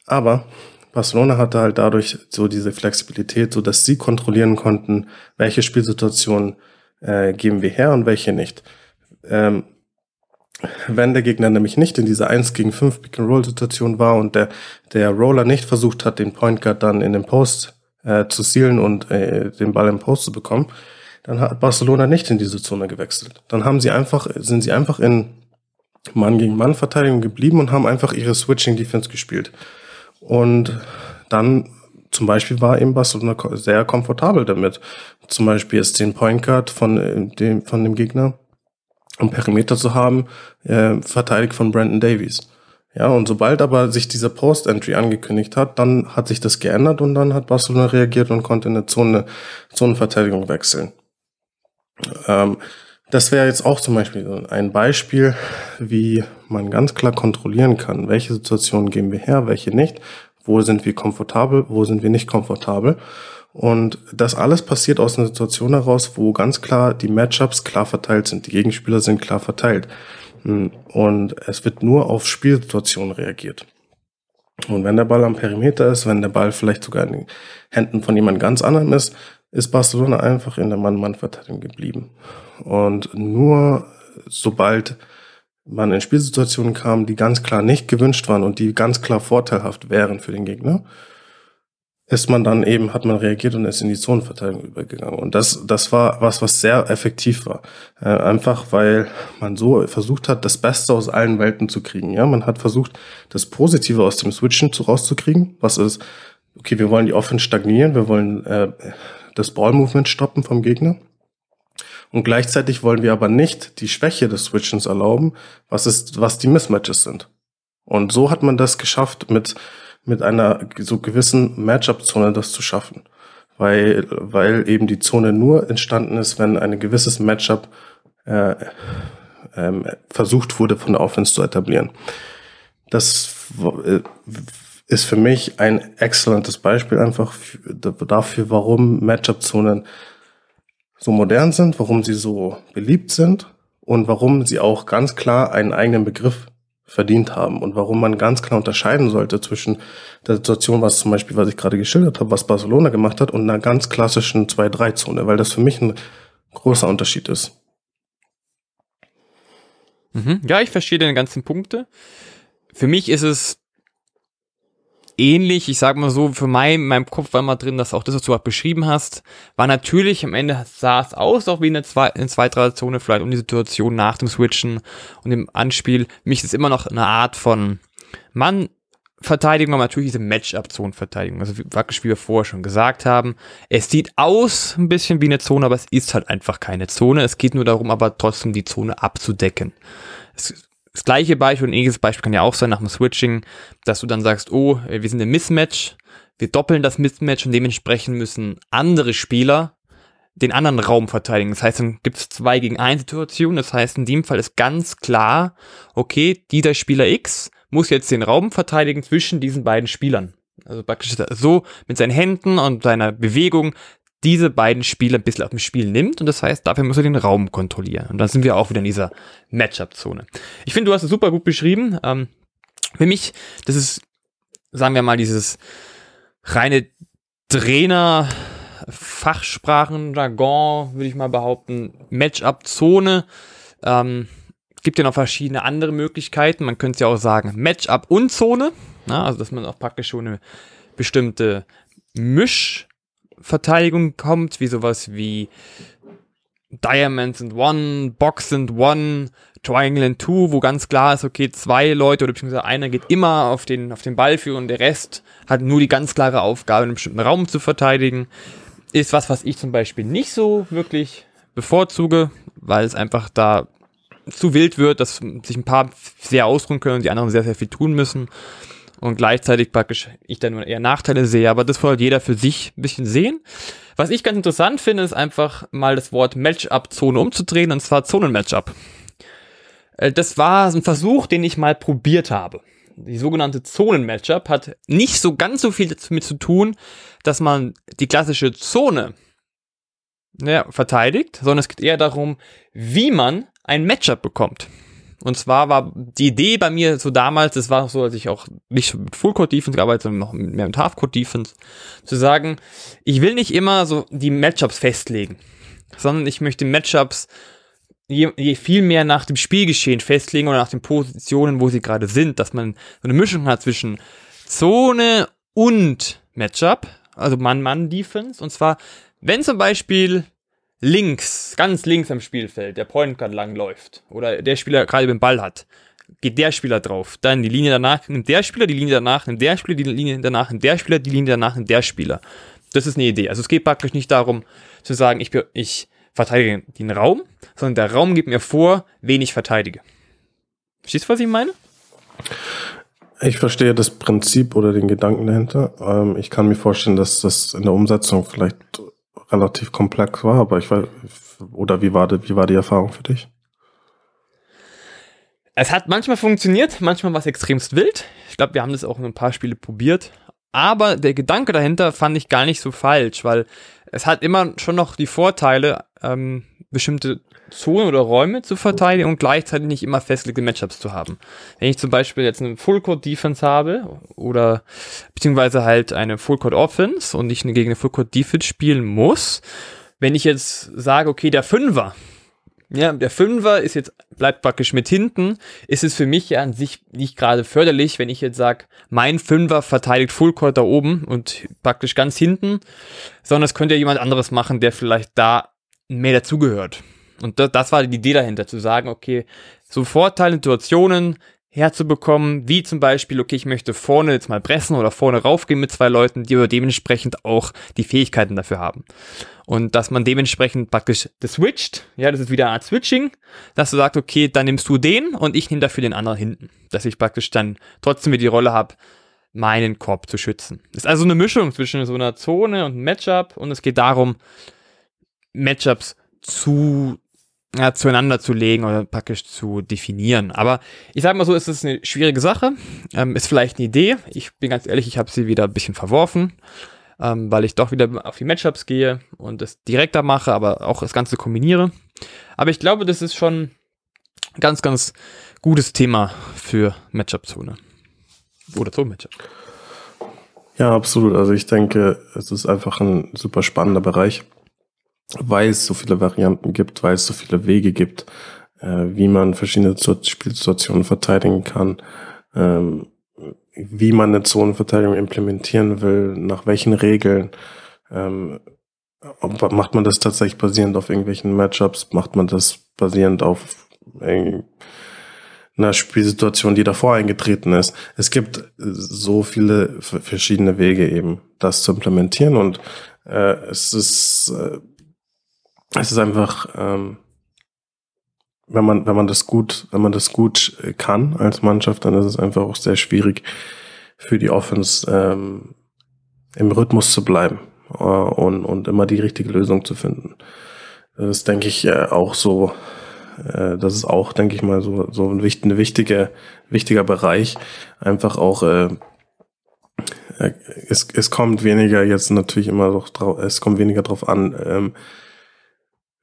Aber Barcelona hatte halt dadurch so diese Flexibilität, so dass sie kontrollieren konnten, welche Spielsituationen äh, geben wir her und welche nicht. Ähm, wenn der Gegner nämlich nicht in dieser 1 gegen 5 Pick-and-Roll-Situation war und der, der Roller nicht versucht hat, den Point Guard dann in den Post äh, zu sealen und äh, den Ball im Post zu bekommen, dann hat Barcelona nicht in diese Zone gewechselt. Dann haben sie einfach, sind sie einfach in Mann gegen Mann Verteidigung geblieben und haben einfach ihre Switching Defense gespielt. Und dann zum Beispiel war eben Barcelona sehr komfortabel damit. Zum Beispiel jetzt den Point Guard von äh, dem, von dem Gegner um Perimeter zu haben, äh, verteidigt von Brandon Davies. Ja, und sobald aber sich dieser Post-Entry angekündigt hat, dann hat sich das geändert und dann hat Barcelona reagiert und konnte in eine Zone, Zonenverteidigung wechseln. Ähm, das wäre jetzt auch zum Beispiel ein Beispiel, wie man ganz klar kontrollieren kann, welche Situationen geben wir her, welche nicht, wo sind wir komfortabel, wo sind wir nicht komfortabel. Und das alles passiert aus einer Situation heraus, wo ganz klar die Matchups klar verteilt sind. Die Gegenspieler sind klar verteilt. Hm, und es wird nur auf Spielsituationen reagiert. Und wenn der Ball am Perimeter ist, wenn der Ball vielleicht sogar in den Händen von jemand ganz anderem ist, ist Barcelona einfach in der Mann-Mann-Verteidigung geblieben. Und nur sobald man in Spielsituationen kam, die ganz klar nicht gewünscht waren und die ganz klar vorteilhaft wären für den Gegner, ist man dann eben, hat man reagiert und ist in die Zonenverteidigung übergegangen. Und das, das war was, was sehr effektiv war. Äh, einfach weil man so versucht hat, das Beste aus allen Welten zu kriegen. Ja, man hat versucht, das Positive aus dem Switchen zu, rauszukriegen. Was ist, okay, wir wollen die Offense stagnieren, wir wollen äh, das Ball-Movement stoppen vom Gegner. Und gleichzeitig wollen wir aber nicht die Schwäche des Switchens erlauben, was ist, was die Mismatches sind. Und so hat man das geschafft mit mit einer so gewissen Matchup-Zone das zu schaffen. Weil, weil eben die Zone nur entstanden ist, wenn ein gewisses Matchup äh, ähm, versucht wurde von der Offense zu etablieren. Das äh, ist für mich ein exzellentes Beispiel einfach dafür, warum Matchup-Zonen so modern sind, warum sie so beliebt sind und warum sie auch ganz klar einen eigenen Begriff verdient haben und warum man ganz klar unterscheiden sollte zwischen der Situation, was zum Beispiel, was ich gerade geschildert habe, was Barcelona gemacht hat und einer ganz klassischen 2-3-Zone, weil das für mich ein großer Unterschied ist. Mhm. Ja, ich verstehe deine ganzen Punkte. Für mich ist es ähnlich, ich sag mal so, für mein, meinem Kopf war immer drin, dass auch das, was du auch beschrieben hast, war natürlich, am Ende sah es aus, auch wie eine 2-3-Zone, vielleicht um die Situation nach dem Switchen und dem Anspiel. Mich ist immer noch eine Art von Mann, Verteidigung, aber natürlich diese Matchup-Zone-Verteidigung. Also wie wir vorher schon gesagt haben. Es sieht aus ein bisschen wie eine Zone, aber es ist halt einfach keine Zone. Es geht nur darum, aber trotzdem die Zone abzudecken. Es das gleiche Beispiel, ein ähnliches Beispiel kann ja auch sein nach dem Switching, dass du dann sagst, oh, wir sind im Mismatch, wir doppeln das Mismatch und dementsprechend müssen andere Spieler den anderen Raum verteidigen. Das heißt, dann gibt es zwei gegen eins Situationen. Das heißt, in dem Fall ist ganz klar, okay, dieser Spieler X muss jetzt den Raum verteidigen zwischen diesen beiden Spielern. Also praktisch so mit seinen Händen und seiner Bewegung diese beiden Spieler ein bisschen auf dem Spiel nimmt und das heißt, dafür muss er den Raum kontrollieren. Und dann sind wir auch wieder in dieser Matchup-Zone. Ich finde, du hast es super gut beschrieben. Ähm, für mich, das ist, sagen wir mal, dieses reine Trainer, Fachsprachen, Jargon, würde ich mal behaupten, Matchup-Zone. Ähm, gibt ja noch verschiedene andere Möglichkeiten. Man könnte ja auch sagen Matchup und Zone. Na, also, dass man auch praktisch schon eine bestimmte Misch Verteidigung kommt, wie sowas wie Diamonds and One, Box and One, Triangle and Two, wo ganz klar ist, okay, zwei Leute oder beziehungsweise einer geht immer auf den, auf den Ball führen und der Rest hat nur die ganz klare Aufgabe, einen bestimmten Raum zu verteidigen. Ist was, was ich zum Beispiel nicht so wirklich bevorzuge, weil es einfach da zu wild wird, dass sich ein paar sehr ausruhen können und die anderen sehr, sehr viel tun müssen und gleichzeitig praktisch ich dann nur eher Nachteile sehe, aber das halt jeder für sich ein bisschen sehen. Was ich ganz interessant finde, ist einfach mal das Wort Matchup-Zone umzudrehen, und zwar Zonen-Matchup. Äh, das war ein Versuch, den ich mal probiert habe. Die sogenannte Zonen-Matchup hat nicht so ganz so viel damit zu tun, dass man die klassische Zone ja, verteidigt, sondern es geht eher darum, wie man ein Matchup bekommt. Und zwar war die Idee bei mir so damals, das war so, als ich auch nicht mit Full Court Defense gearbeitet, sondern noch mehr mit Half Court Defense, zu sagen, ich will nicht immer so die Matchups festlegen, sondern ich möchte Matchups je, je viel mehr nach dem Spielgeschehen festlegen oder nach den Positionen, wo sie gerade sind, dass man so eine Mischung hat zwischen Zone und Matchup, also Mann-Mann-Defense. Und zwar, wenn zum Beispiel links, ganz links am Spielfeld, der Point Guard lang läuft oder der Spieler gerade den Ball hat, geht der Spieler drauf, dann die Linie danach nimmt der Spieler, die Linie danach nimmt der Spieler, die Linie danach nimmt der Spieler, die Linie danach nimmt der Spieler. Das ist eine Idee. Also es geht praktisch nicht darum zu sagen, ich, ich verteidige den Raum, sondern der Raum gibt mir vor, wen ich verteidige. Verstehst du, was ich meine? Ich verstehe das Prinzip oder den Gedanken dahinter. Ähm, ich kann mir vorstellen, dass das in der Umsetzung vielleicht relativ komplex war, aber ich weiß, oder wie war, die, wie war die Erfahrung für dich? Es hat manchmal funktioniert, manchmal war es extremst wild. Ich glaube, wir haben das auch in ein paar Spiele probiert. Aber der Gedanke dahinter fand ich gar nicht so falsch, weil es hat immer schon noch die Vorteile, ähm, bestimmte Zonen oder Räume zu verteidigen und gleichzeitig nicht immer festgelegte Matchups zu haben. Wenn ich zum Beispiel jetzt eine Full-Court Defense habe oder beziehungsweise halt eine Full-Court Offense und ich gegen eine Full-Court Defense spielen muss, wenn ich jetzt sage, okay, der Fünfer, ja, der Fünfer ist jetzt, bleibt praktisch mit hinten, ist es für mich ja an sich nicht gerade förderlich, wenn ich jetzt sage, mein Fünfer verteidigt Fullcourt da oben und praktisch ganz hinten, sondern es könnte ja jemand anderes machen, der vielleicht da mehr dazugehört. Und das, das war die Idee dahinter, zu sagen, okay, so Vorteile, Situationen herzubekommen, wie zum Beispiel, okay, ich möchte vorne jetzt mal pressen oder vorne raufgehen mit zwei Leuten, die aber dementsprechend auch die Fähigkeiten dafür haben. Und dass man dementsprechend praktisch das switcht, ja, das ist wieder eine Art Switching, dass du sagst, okay, dann nimmst du den und ich nehme dafür den anderen hinten. Dass ich praktisch dann trotzdem wieder die Rolle habe, meinen Korb zu schützen. Ist also eine Mischung zwischen so einer Zone und Matchup und es geht darum, Matchups zu ja, zueinander zu legen oder praktisch zu definieren. Aber ich sage mal so, es ist eine schwierige Sache. Ähm, ist vielleicht eine Idee. Ich bin ganz ehrlich, ich habe sie wieder ein bisschen verworfen, ähm, weil ich doch wieder auf die Matchups gehe und das direkter mache, aber auch das Ganze kombiniere. Aber ich glaube, das ist schon ganz, ganz gutes Thema für Matchup-Zone. Oder Zone-Matchup. Ja, absolut. Also ich denke, es ist einfach ein super spannender Bereich weil es so viele Varianten gibt, weil es so viele Wege gibt, äh, wie man verschiedene Spielsituationen verteidigen kann, ähm, wie man eine Zonenverteidigung implementieren will, nach welchen Regeln. Ähm, macht man das tatsächlich basierend auf irgendwelchen Matchups? Macht man das basierend auf einer Spielsituation, die davor eingetreten ist? Es gibt so viele verschiedene Wege eben, das zu implementieren und äh, es ist äh, es ist einfach, ähm, wenn man, wenn man das gut, wenn man das gut äh, kann als Mannschaft, dann ist es einfach auch sehr schwierig für die Offense ähm, im Rhythmus zu bleiben äh, und, und immer die richtige Lösung zu finden. Das ist, denke ich, äh, auch so, äh, das ist auch, denke ich mal, so, so ein wichtig, eine wichtige, wichtiger Bereich. Einfach auch, äh, äh, es, es kommt weniger jetzt natürlich immer noch drauf, es kommt weniger drauf an, ähm,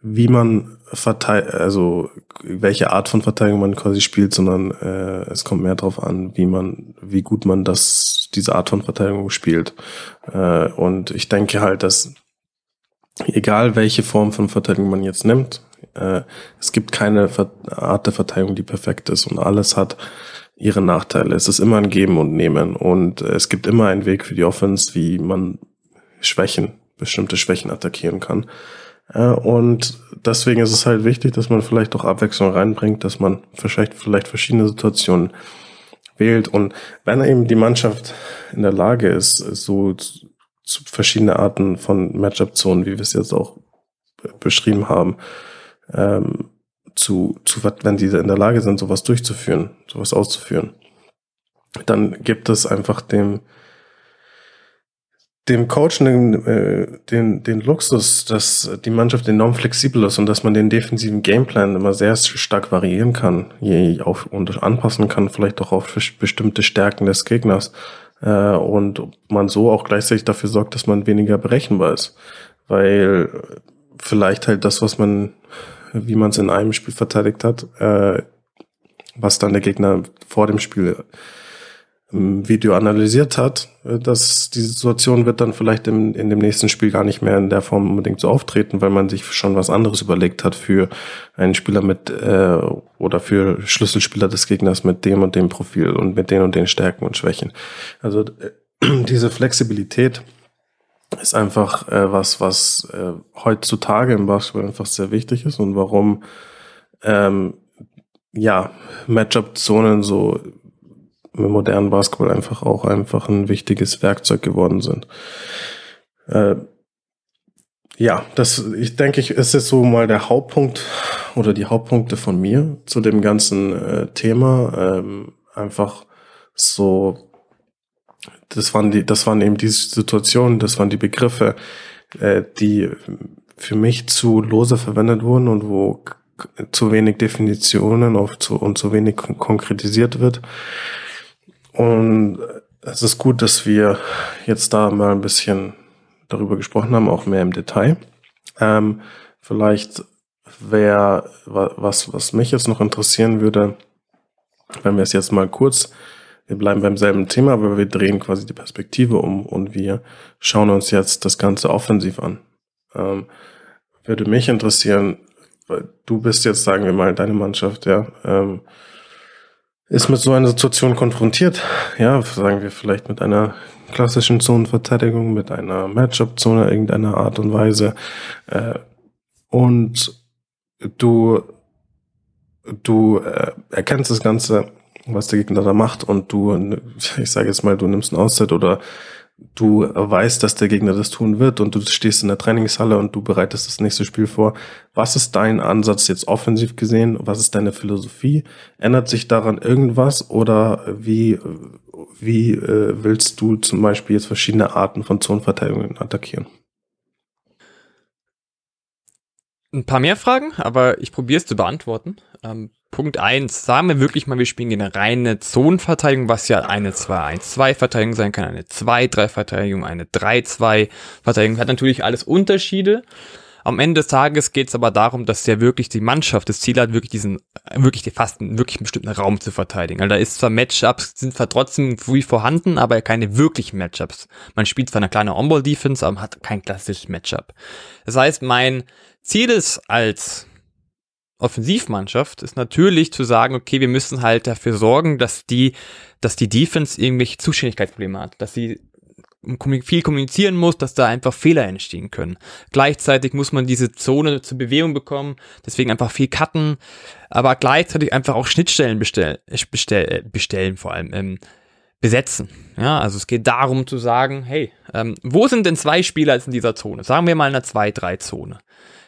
wie man verteilt, also welche Art von Verteidigung man quasi spielt, sondern äh, es kommt mehr darauf an, wie man, wie gut man das, diese Art von Verteidigung spielt. Äh, und ich denke halt, dass egal welche Form von Verteidigung man jetzt nimmt, äh, es gibt keine Art der Verteidigung, die perfekt ist und alles hat ihre Nachteile. Es ist immer ein Geben und Nehmen und es gibt immer einen Weg für die Offense, wie man Schwächen, bestimmte Schwächen attackieren kann. Und deswegen ist es halt wichtig, dass man vielleicht auch Abwechslung reinbringt, dass man vielleicht, vielleicht verschiedene Situationen wählt. Und wenn eben die Mannschaft in der Lage ist, so verschiedene Arten von Matchup-Zonen, wie wir es jetzt auch beschrieben haben, ähm, zu, zu, wenn diese in der Lage sind, sowas durchzuführen, sowas auszuführen, dann gibt es einfach dem, dem Coach den, äh, den, den Luxus, dass die Mannschaft enorm flexibel ist und dass man den defensiven Gameplan immer sehr stark variieren kann je auf, und anpassen kann, vielleicht auch auf bestimmte Stärken des Gegners. Äh, und man so auch gleichzeitig dafür sorgt, dass man weniger berechenbar ist. Weil vielleicht halt das, was man, wie man es in einem Spiel verteidigt hat, äh, was dann der Gegner vor dem Spiel Video analysiert hat, äh, dass die Situation wird dann vielleicht im, in dem nächsten Spiel gar nicht mehr in der Form unbedingt so auftreten, weil man sich schon was anderes überlegt hat für einen Spieler mit äh, oder für Schlüsselspieler des Gegners mit dem und dem Profil und mit den und den Stärken und Schwächen. Also äh, [clears throat] diese Flexibilität ist einfach äh, was, was äh, heutzutage im Basketball einfach sehr wichtig ist und warum ähm, ja Matchup-Zonen so im modernen Basketball einfach auch einfach ein wichtiges Werkzeug geworden sind. Äh, ja, das, ich denke, ich, ist jetzt so mal der Hauptpunkt oder die Hauptpunkte von mir zu dem ganzen äh, Thema. Ähm, einfach so, das waren die, das waren eben diese Situationen, das waren die Begriffe, äh, die für mich zu lose verwendet wurden und wo zu wenig Definitionen auf zu, und zu wenig konkretisiert wird. Und es ist gut, dass wir jetzt da mal ein bisschen darüber gesprochen haben, auch mehr im Detail. Ähm, vielleicht wäre was, was mich jetzt noch interessieren würde, wenn wir es jetzt mal kurz, wir bleiben beim selben Thema, aber wir drehen quasi die Perspektive um und wir schauen uns jetzt das Ganze offensiv an. Ähm, würde mich interessieren, du bist jetzt, sagen wir mal, deine Mannschaft, ja, ähm, ist mit so einer Situation konfrontiert. Ja, sagen wir vielleicht mit einer klassischen Zonenverteidigung, mit einer Matchup-Zone irgendeiner Art und Weise. Äh, und du, du äh, erkennst das Ganze, was der Gegner da macht und du, ich sage jetzt mal, du nimmst ein Auszeit oder du weißt, dass der Gegner das tun wird und du stehst in der Trainingshalle und du bereitest das nächste Spiel vor. Was ist dein Ansatz jetzt offensiv gesehen? Was ist deine Philosophie? Ändert sich daran irgendwas oder wie, wie äh, willst du zum Beispiel jetzt verschiedene Arten von Zonenverteidigungen attackieren? Ein paar mehr Fragen, aber ich probiere es zu beantworten. Ähm, Punkt 1, sagen wir wirklich mal, wir spielen eine reine Zonenverteidigung, was ja eine 2-1-2-Verteidigung sein kann, eine 2-3-Verteidigung, eine 3-2-Verteidigung, hat natürlich alles Unterschiede. Am Ende des Tages geht es aber darum, dass ja wirklich die Mannschaft das Ziel hat, wirklich diesen, wirklich fast einen wirklich bestimmten Raum zu verteidigen. Also da ist zwar Matchups, sind zwar trotzdem wie vorhanden, aber keine wirklichen Matchups. Man spielt zwar eine kleine On-Ball-Defense, aber hat kein klassisches Matchup. Das heißt, mein Ziel ist als Offensivmannschaft ist natürlich zu sagen, okay, wir müssen halt dafür sorgen, dass die, dass die Defense irgendwelche Zuständigkeitsprobleme hat, dass sie viel kommunizieren muss, dass da einfach Fehler entstehen können. Gleichzeitig muss man diese Zone zur Bewegung bekommen, deswegen einfach viel cutten, aber gleichzeitig einfach auch Schnittstellen bestellen, bestell, bestellen vor allem, ähm, besetzen. Ja, also es geht darum zu sagen, hey, ähm, wo sind denn zwei Spieler in dieser Zone? Sagen wir mal in einer 2-3-Zone.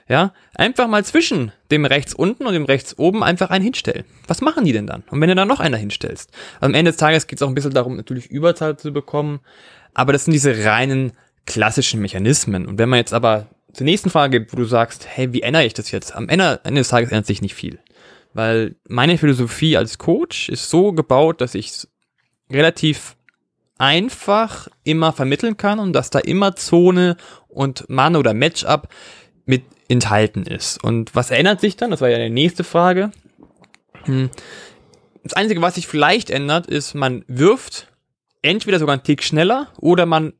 Ja, einfach mal zwischen dem rechts unten und dem rechts oben einfach einen hinstellen. Was machen die denn dann? Und wenn du da noch einer hinstellst? am Ende des Tages geht es auch ein bisschen darum, natürlich Überzahl zu bekommen. Aber das sind diese reinen klassischen Mechanismen. Und wenn man jetzt aber zur nächsten Frage geht, wo du sagst, hey, wie ändere ich das jetzt? Am Ende, Ende des Tages ändert sich nicht viel. Weil meine Philosophie als Coach ist so gebaut, dass ich relativ einfach immer vermitteln kann und dass da immer Zone und Mann oder Matchup mit enthalten ist. Und was ändert sich dann? Das war ja die nächste Frage. Hm. Das Einzige, was sich vielleicht ändert, ist, man wirft entweder sogar einen Tick schneller oder man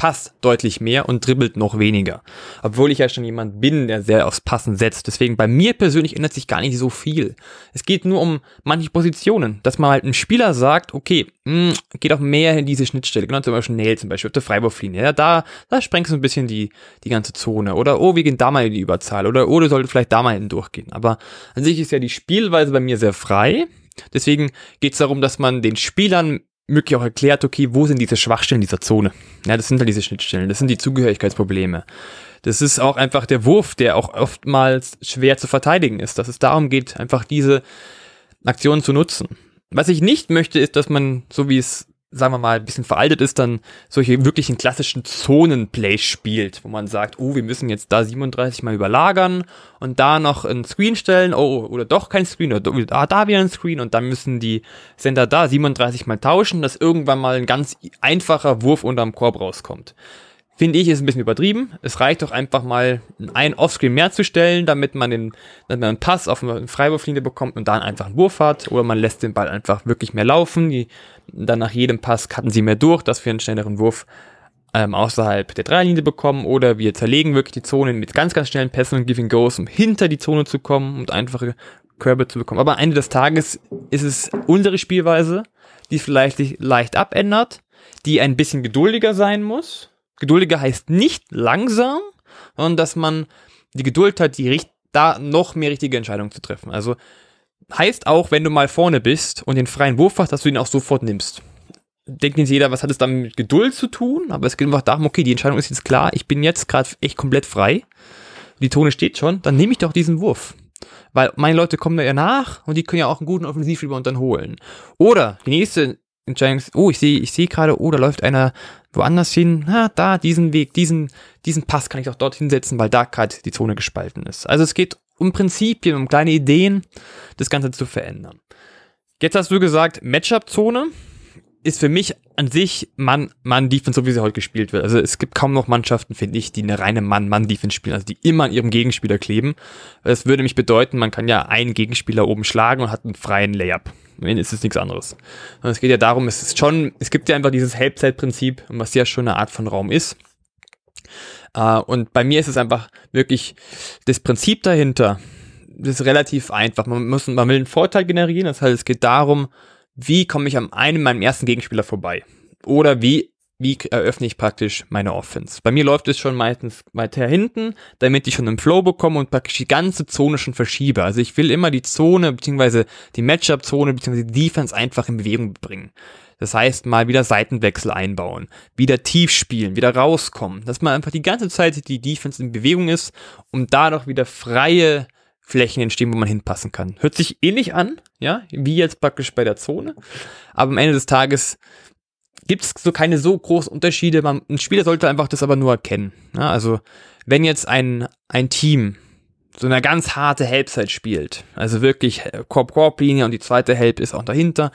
passt deutlich mehr und dribbelt noch weniger. Obwohl ich ja schon jemand bin, der sehr aufs Passen setzt. Deswegen bei mir persönlich ändert sich gar nicht so viel. Es geht nur um manche Positionen, dass man halt einem Spieler sagt, okay, mh, hm, geht auch mehr in diese Schnittstelle. Genau zum Beispiel Nail zum Beispiel auf der Freiwurflinie. Ja, da, da sprengst du ein bisschen die, die ganze Zone. Oder, oh, wir gehen da mal in die Überzahl. Oder, oh, du solltest vielleicht da mal hin durchgehen. Aber an sich ist ja die Spielweise bei mir sehr frei. Deswegen geht es darum, dass man den Spielern möglich auch erklärt, okay, wo sind diese Schwachstellen dieser Zone? Ja, das sind halt diese Schnittstellen, das sind die Zugehörigkeitsprobleme. Das ist auch einfach der Wurf, der auch oftmals schwer zu verteidigen ist, dass es darum geht, einfach diese Aktionen zu nutzen. Was ich nicht möchte, ist, dass man, so wie es sagen wir mal, ein bisschen veraltet ist, dann solche wirklichen klassischen Zonenplay spielt, wo man sagt, oh, wir müssen jetzt da 37 mal überlagern und da noch ein Screen stellen, oh, oder doch kein Screen, oder da, da wieder ein Screen und dann müssen die Sender da 37 mal tauschen, dass irgendwann mal ein ganz einfacher Wurf unterm Korb rauskommt. Finde ich, ist ein bisschen übertrieben. Es reicht doch einfach mal, ein Offscreen mehr zu stellen, damit man den, damit man einen Pass auf eine Freiwurflinie bekommt und dann einfach einen Wurf hat. Oder man lässt den Ball einfach wirklich mehr laufen. Die, dann nach jedem Pass cutten sie mehr durch, dass wir einen schnelleren Wurf ähm, außerhalb der Dreierlinie bekommen. Oder wir zerlegen wirklich die Zone mit ganz, ganz schnellen Pässen und Giving Goes, um hinter die Zone zu kommen und einfache Körbe zu bekommen. Aber am Ende des Tages ist es unsere Spielweise, die vielleicht sich leicht abändert, die ein bisschen geduldiger sein muss Geduldiger heißt nicht langsam, sondern dass man die Geduld hat, die da noch mehr richtige Entscheidungen zu treffen. Also heißt auch, wenn du mal vorne bist und den freien Wurf hast, dass du ihn auch sofort nimmst. Denkt nicht jeder, was hat es dann mit Geduld zu tun, aber es geht einfach darum, okay, die Entscheidung ist jetzt klar, ich bin jetzt gerade echt komplett frei, die Tone steht schon, dann nehme ich doch diesen Wurf. Weil meine Leute kommen da ja nach und die können ja auch einen guten Offensivrebound dann holen. Oder die nächste Entscheidung ist, oh, ich sehe ich sehe gerade, oh, da läuft einer woanders hin, na, da, diesen Weg, diesen, diesen Pass kann ich auch dort hinsetzen, weil da gerade die Zone gespalten ist. Also es geht um Prinzipien, um kleine Ideen, das Ganze zu verändern. Jetzt hast du gesagt, Matchup-Zone ist für mich an sich Mann-Mann-Defense, so wie sie heute gespielt wird. Also es gibt kaum noch Mannschaften, finde ich, die eine reine Mann-Mann-Defense spielen, also die immer an ihrem Gegenspieler kleben. Das würde mich bedeuten, man kann ja einen Gegenspieler oben schlagen und hat einen freien Layup. Wenn ist es nichts anderes. Und es geht ja darum, es ist schon, es gibt ja einfach dieses Halbzeitprinzip, was ja schon eine Art von Raum ist. Uh, und bei mir ist es einfach wirklich das Prinzip dahinter. Das ist relativ einfach. Man muss, man will einen Vorteil generieren. Das heißt, es geht darum, wie komme ich am einen meinem ersten Gegenspieler vorbei? Oder wie wie eröffne ich praktisch meine Offense. Bei mir läuft es schon meistens weiter hinten, damit ich schon einen Flow bekomme und praktisch die ganze Zone schon verschiebe. Also ich will immer die Zone beziehungsweise die Matchup-Zone beziehungsweise die Defense einfach in Bewegung bringen. Das heißt, mal wieder Seitenwechsel einbauen, wieder tief spielen, wieder rauskommen, dass man einfach die ganze Zeit die Defense in Bewegung ist, um dadurch wieder freie Flächen entstehen, wo man hinpassen kann. Hört sich ähnlich an, ja, wie jetzt praktisch bei der Zone, aber am Ende des Tages gibt es so keine so großen Unterschiede. Man, ein Spieler sollte einfach das aber nur erkennen. Ja, also wenn jetzt ein, ein Team so eine ganz harte Halbzeit spielt, also wirklich Korb-Korb-Linie und die zweite Help ist auch dahinter,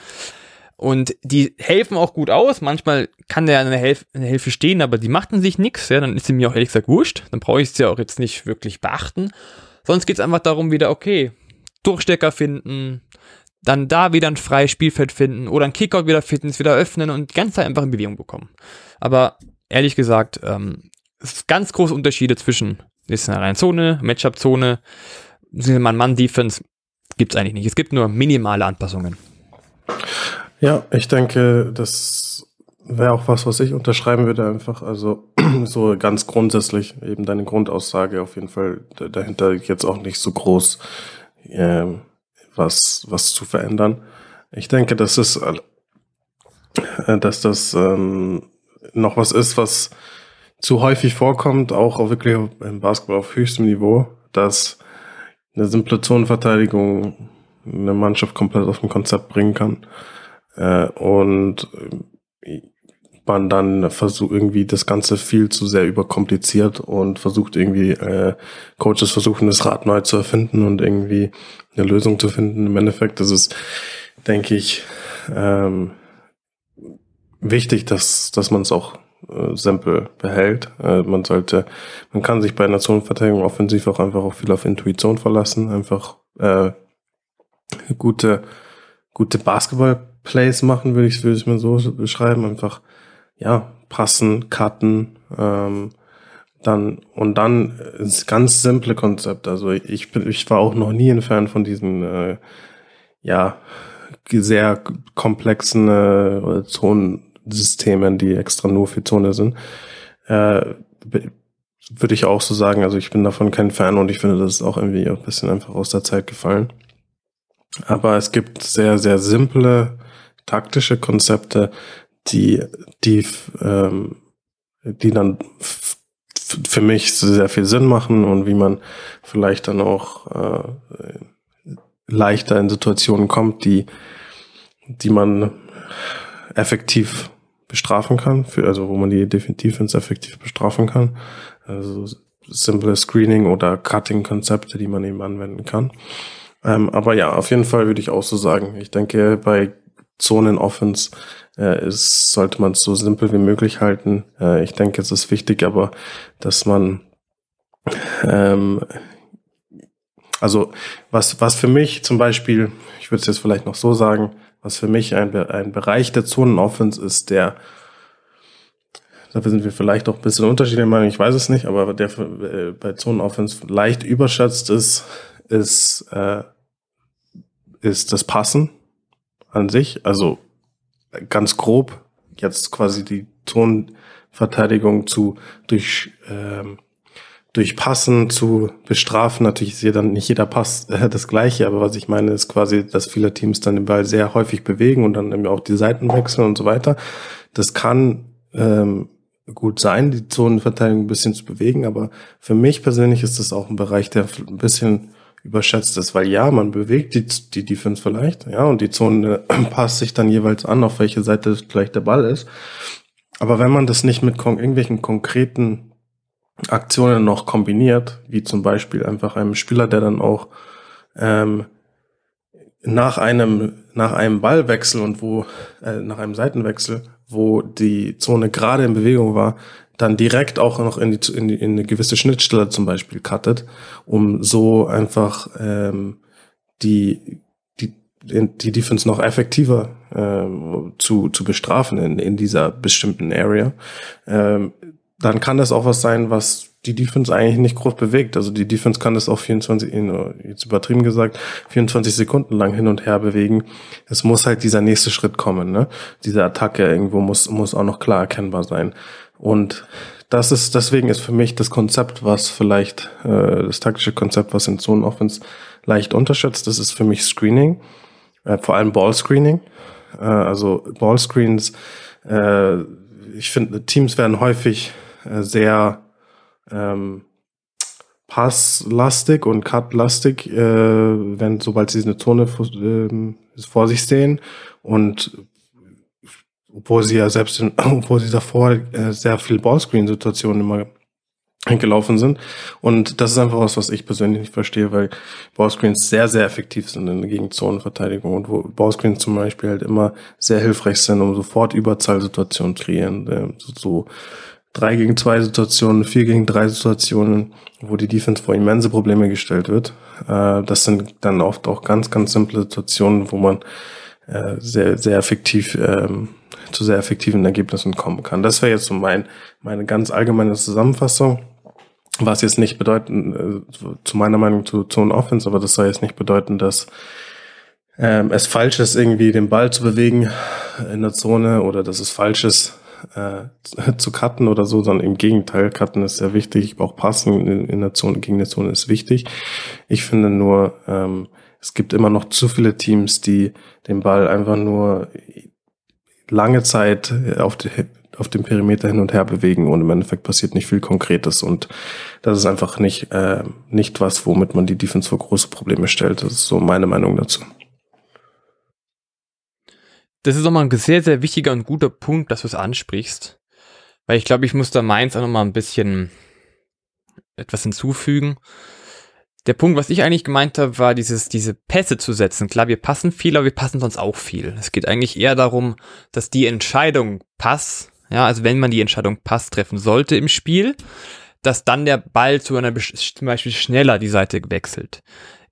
und die helfen auch gut aus. Manchmal kann der eine, Helf eine Hilfe stehen, aber die machten sich nichts. Ja, dann ist sie mir auch ehrlich gesagt wurscht. Dann brauche ich sie auch jetzt nicht wirklich beachten. Sonst geht es einfach darum, wieder, okay, Durchstecker finden, dann da wieder ein freies Spielfeld finden oder ein Kickout wieder finden, wieder öffnen und die ganze Zeit einfach in Bewegung bekommen. Aber ehrlich gesagt, ähm, es ganz große Unterschiede zwischen ist eine reine Zone, Matchup-Zone, Mann-Mann-Defense gibt es eigentlich nicht. Es gibt nur minimale Anpassungen. Ja, ich denke, das wäre auch was, was ich unterschreiben würde einfach. Also [clears throat] so ganz grundsätzlich eben deine Grundaussage auf jeden Fall dahinter jetzt auch nicht so groß. Ähm, was, was zu verändern. Ich denke, dass es, äh, dass das ähm, noch was ist, was zu häufig vorkommt, auch wirklich im Basketball auf höchstem Niveau, dass eine simple Zonenverteidigung eine Mannschaft komplett auf dem Konzept bringen kann. Äh, und man dann versucht irgendwie das Ganze viel zu sehr überkompliziert und versucht irgendwie, äh, Coaches versuchen das Rad neu zu erfinden und irgendwie eine Lösung zu finden. Im Endeffekt ist es, denke ich, ähm, wichtig, dass, dass man es auch äh, simpel behält. Äh, man sollte, man kann sich bei einer Zonenverteidigung offensiv auch einfach auch viel auf Intuition verlassen, einfach äh, gute, gute Basketball-Plays machen, würde ich, würde ich mir so beschreiben. Einfach ja, passen, cutten, ähm, dann, und dann ist ganz simple Konzept. Also ich bin, ich war auch noch nie ein Fan von diesen, äh, ja, sehr komplexen äh, Zonensystemen, die extra nur für Zone sind. Äh, würde ich auch so sagen. Also ich bin davon kein Fan und ich finde, das ist auch irgendwie ein bisschen einfach aus der Zeit gefallen. Aber es gibt sehr, sehr simple taktische Konzepte, die, die, ähm, die dann für mich sehr viel Sinn machen und wie man vielleicht dann auch äh, leichter in Situationen kommt, die, die man effektiv bestrafen kann, für, also wo man die Defense effektiv bestrafen kann. Also simple Screening oder Cutting-Konzepte, die man eben anwenden kann. Ähm, aber ja, auf jeden Fall würde ich auch so sagen. Ich denke, bei Zonen-Offense äh, ist, sollte man es so simpel wie möglich halten. Äh, ich denke, es ist wichtig, aber dass man ähm, also was, was für mich zum Beispiel, ich würde es jetzt vielleicht noch so sagen, was für mich ein, ein Bereich der Zonen-Offense ist, der da sind wir vielleicht auch ein bisschen unterschiedliche Meinung, ich weiß es nicht, aber der äh, bei Zonen-Offense leicht überschätzt ist, ist, äh, ist das Passen an sich. Also ganz grob jetzt quasi die Zonenverteidigung zu durch ähm, durch Passen zu bestrafen. Natürlich ist hier dann nicht jeder Pass äh, das gleiche, aber was ich meine ist quasi, dass viele Teams dann den Ball sehr häufig bewegen und dann eben auch die Seiten wechseln und so weiter. Das kann ähm, gut sein, die Zonenverteidigung ein bisschen zu bewegen, aber für mich persönlich ist das auch ein Bereich, der ein bisschen überschätzt ist, weil ja, man bewegt die, die Defense vielleicht, ja, und die Zone [clears throat] passt sich dann jeweils an, auf welche Seite vielleicht der Ball ist. Aber wenn man das nicht mit kon irgendwelchen konkreten Aktionen noch kombiniert, wie zum Beispiel einfach einem Spieler, der dann auch ähm, nach einem nach einem Ballwechsel und wo äh, nach einem Seitenwechsel wo die Zone gerade in Bewegung war, dann direkt auch noch in, die, in, die, in eine gewisse Schnittstelle zum Beispiel cuttet, um so einfach ähm, die, die, die Defense noch effektiver ähm, zu, zu bestrafen in, in dieser bestimmten Area. Ähm, dann kann das auch was sein, was die Defense eigentlich nicht groß bewegt. Also die Defense kann das auch 24, jetzt übertrieben gesagt, 24 Sekunden lang hin und her bewegen. Es muss halt dieser nächste Schritt kommen, ne? Diese Attacke irgendwo muss, muss auch noch klar erkennbar sein. Und das ist, deswegen ist für mich das Konzept, was vielleicht, äh, das taktische Konzept, was in Zone Offense leicht unterschätzt, das ist für mich Screening, äh, vor allem Ball Screening. Äh, also Ball Screens, äh, ich finde, Teams werden häufig äh, sehr ähm, passlastig und cutlastig, äh, wenn sobald sie eine Zone äh, vor sich sehen und obwohl sie ja selbst, in, [clears throat] obwohl sie davor äh, sehr viel Ballscreen-Situationen immer gelaufen sind. Und das ist einfach was, was ich persönlich nicht verstehe, weil Ballscreens sehr, sehr effektiv sind in der Gegenzonenverteidigung und wo Ballscreens zum Beispiel halt immer sehr hilfreich sind, um sofort Überzahlsituationen zu kreieren. Äh, so, 3 gegen 2 Situationen, 4 gegen 3 Situationen, wo die Defense vor immense Probleme gestellt wird. Äh, das sind dann oft auch ganz, ganz simple Situationen, wo man äh, sehr, sehr effektiv ähm, zu sehr effektiven Ergebnissen kommen kann. Das wäre jetzt so mein, meine ganz allgemeine Zusammenfassung. Was jetzt nicht bedeuten, äh, zu meiner Meinung zu Zone Offense, aber das soll jetzt nicht bedeuten, dass ähm, es falsch ist, irgendwie den Ball zu bewegen in der Zone oder dass es falsch ist, äh, zu cutten oder so, sondern im Gegenteil, cutten ist sehr wichtig, auch passen in, in der Zone, gegen die Zone ist wichtig. Ich finde nur, ähm, es gibt immer noch zu viele Teams, die den Ball einfach nur lange Zeit auf, die, auf dem Perimeter hin und her bewegen und im Endeffekt passiert nicht viel Konkretes und das ist einfach nicht, äh, nicht was, womit man die Defense vor große Probleme stellt. Das ist so meine Meinung dazu das ist nochmal ein sehr, sehr wichtiger und guter Punkt, dass du es ansprichst. Weil ich glaube, ich muss da meins auch nochmal ein bisschen etwas hinzufügen. Der Punkt, was ich eigentlich gemeint habe, war dieses, diese Pässe zu setzen. Klar, wir passen viel, aber wir passen sonst auch viel. Es geht eigentlich eher darum, dass die Entscheidung Pass, ja, also wenn man die Entscheidung Pass treffen sollte im Spiel, dass dann der Ball zu einer, zum Beispiel schneller die Seite wechselt.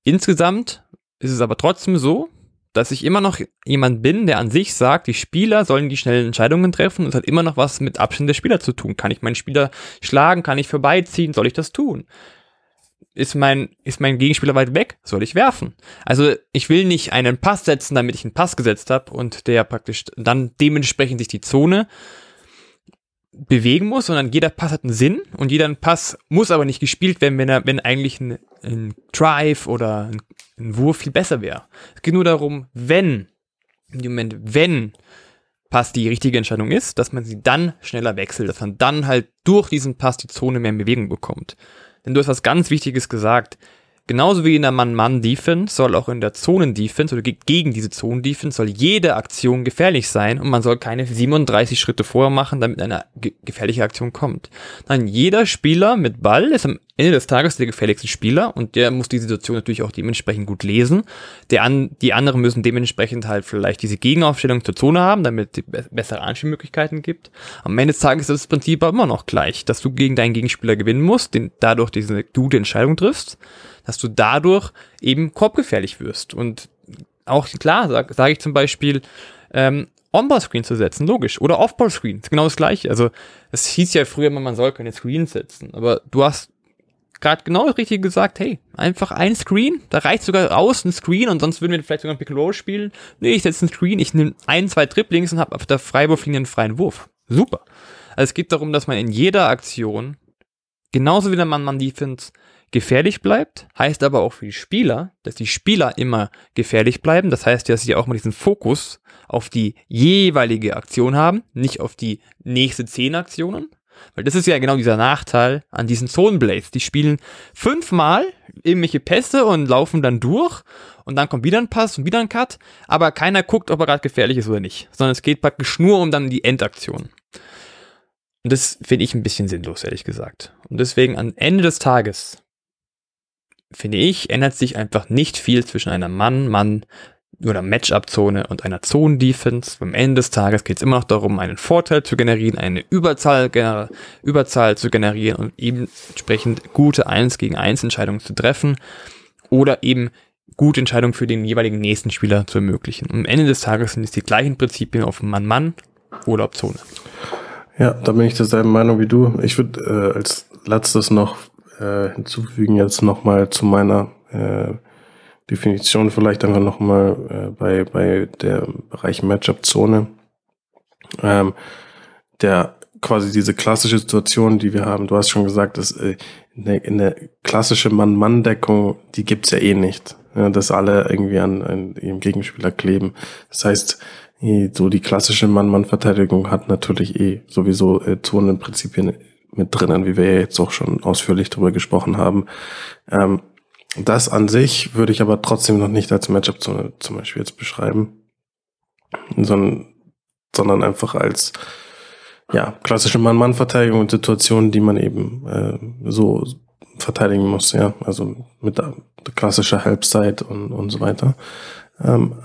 Insgesamt ist es aber trotzdem so, dass ich immer noch jemand bin, der an sich sagt, die Spieler sollen die schnellen Entscheidungen treffen und es hat immer noch was mit Abstand der Spieler zu tun. Kann ich meinen Spieler schlagen? Kann ich vorbeiziehen? Soll ich das tun? Ist mein, ist mein Gegenspieler weit weg? Soll ich werfen? Also ich will nicht einen Pass setzen, damit ich einen Pass gesetzt habe und der praktisch dann dementsprechend sich die Zone bewegen muss, sondern jeder Pass hat einen Sinn und jeder Pass muss aber nicht gespielt werden, wenn er, wenn eigentlich ein, ein Drive oder ein, ein Wurf viel besser wäre. Es geht nur darum, wenn, im Moment, wenn Pass die richtige Entscheidung ist, dass man sie dann schneller wechselt, dass man dann halt durch diesen Pass die Zone mehr in Bewegung bekommt. Denn du hast was ganz Wichtiges gesagt. genauso wie in der Mann-Mann-Defense soll auch in der Zonen-Defense oder gegen diese Zonen-Defense soll jede Aktion gefährlich sein und man soll keine 37 Schritte vorher machen, damit eine ge gefährliche Aktion kommt. Nein, jeder Spieler mit Ball ist am Ende des Tages der gefährlichste Spieler und der muss die Situation natürlich auch dementsprechend gut lesen. Der an, die anderen müssen dementsprechend halt vielleicht diese Gegenaufstellung zur Zone haben, damit es bessere Anspielmöglichkeiten gibt. Am Ende des Tages ist das Prinzip aber immer noch gleich, dass du gegen deinen Gegenspieler gewinnen musst, den, dadurch diese gute Entscheidung triffst, dass du dadurch eben korbgefährlich wirst. Und auch klar, sage sag ich zum Beispiel, ähm, On-Ball-Screen zu setzen, logisch. Oder Off-Ball-Screen, genau das gleiche. Also es hieß ja früher immer, man soll keine Screens setzen. Aber du hast gerade genau richtig gesagt, hey, einfach ein Screen, da reicht sogar aus ein Screen und sonst würden wir vielleicht sogar ein Roll spielen. Nee, ich setze ein Screen, ich nehme ein, zwei Dribblings und habe auf der Freiwurflinie einen freien Wurf. Super. Also es geht darum, dass man in jeder Aktion, genauso wie der Mann-Mann-Defense, gefährlich bleibt, heißt aber auch für die Spieler, dass die Spieler immer gefährlich bleiben. Das heißt, dass sie auch mal diesen Fokus auf die jeweilige Aktion haben, nicht auf die nächste zehn Aktionen. Weil das ist ja genau dieser Nachteil an diesen Zonenblades. Die spielen fünfmal irgendwelche Pässe und laufen dann durch und dann kommt wieder ein Pass und wieder ein Cut, aber keiner guckt, ob er gerade gefährlich ist oder nicht, sondern es geht praktisch nur um dann die Endaktion. Und das finde ich ein bisschen sinnlos, ehrlich gesagt. Und deswegen am Ende des Tages finde ich, ändert sich einfach nicht viel zwischen einer Mann-Mann oder Matchup-Zone und einer Zonen-Defense. Am Ende des Tages geht es immer noch darum, einen Vorteil zu generieren, eine Überzahl, Überzahl zu generieren und eben entsprechend gute 1 gegen 1 Entscheidungen zu treffen oder eben gute Entscheidungen für den jeweiligen nächsten Spieler zu ermöglichen. Und am Ende des Tages sind es die gleichen Prinzipien auf Mann-Mann oder auf Zone. Ja, da bin ich derselben Meinung wie du. Ich würde äh, als letztes noch äh, hinzufügen, jetzt nochmal zu meiner äh, Definition vielleicht einfach nochmal äh, bei, bei der Bereich Matchup-Zone. Ähm, der quasi diese klassische Situation, die wir haben, du hast schon gesagt, dass äh, eine, eine klassische Mann-Mann-Deckung, die gibt's ja eh nicht. Ja, dass alle irgendwie an, an ihrem Gegenspieler kleben. Das heißt, so die klassische Mann-Mann-Verteidigung hat natürlich eh sowieso äh, Zonenprinzipien mit drinnen, wie wir ja jetzt auch schon ausführlich darüber gesprochen haben. Ähm, das an sich würde ich aber trotzdem noch nicht als Matchup-Zone zum Beispiel jetzt beschreiben, sondern, sondern einfach als ja, klassische Mann-Mann-Verteidigung und Situationen, die man eben äh, so verteidigen muss, ja, also mit der, der klassischer Halbzeit und, und so weiter. Ähm,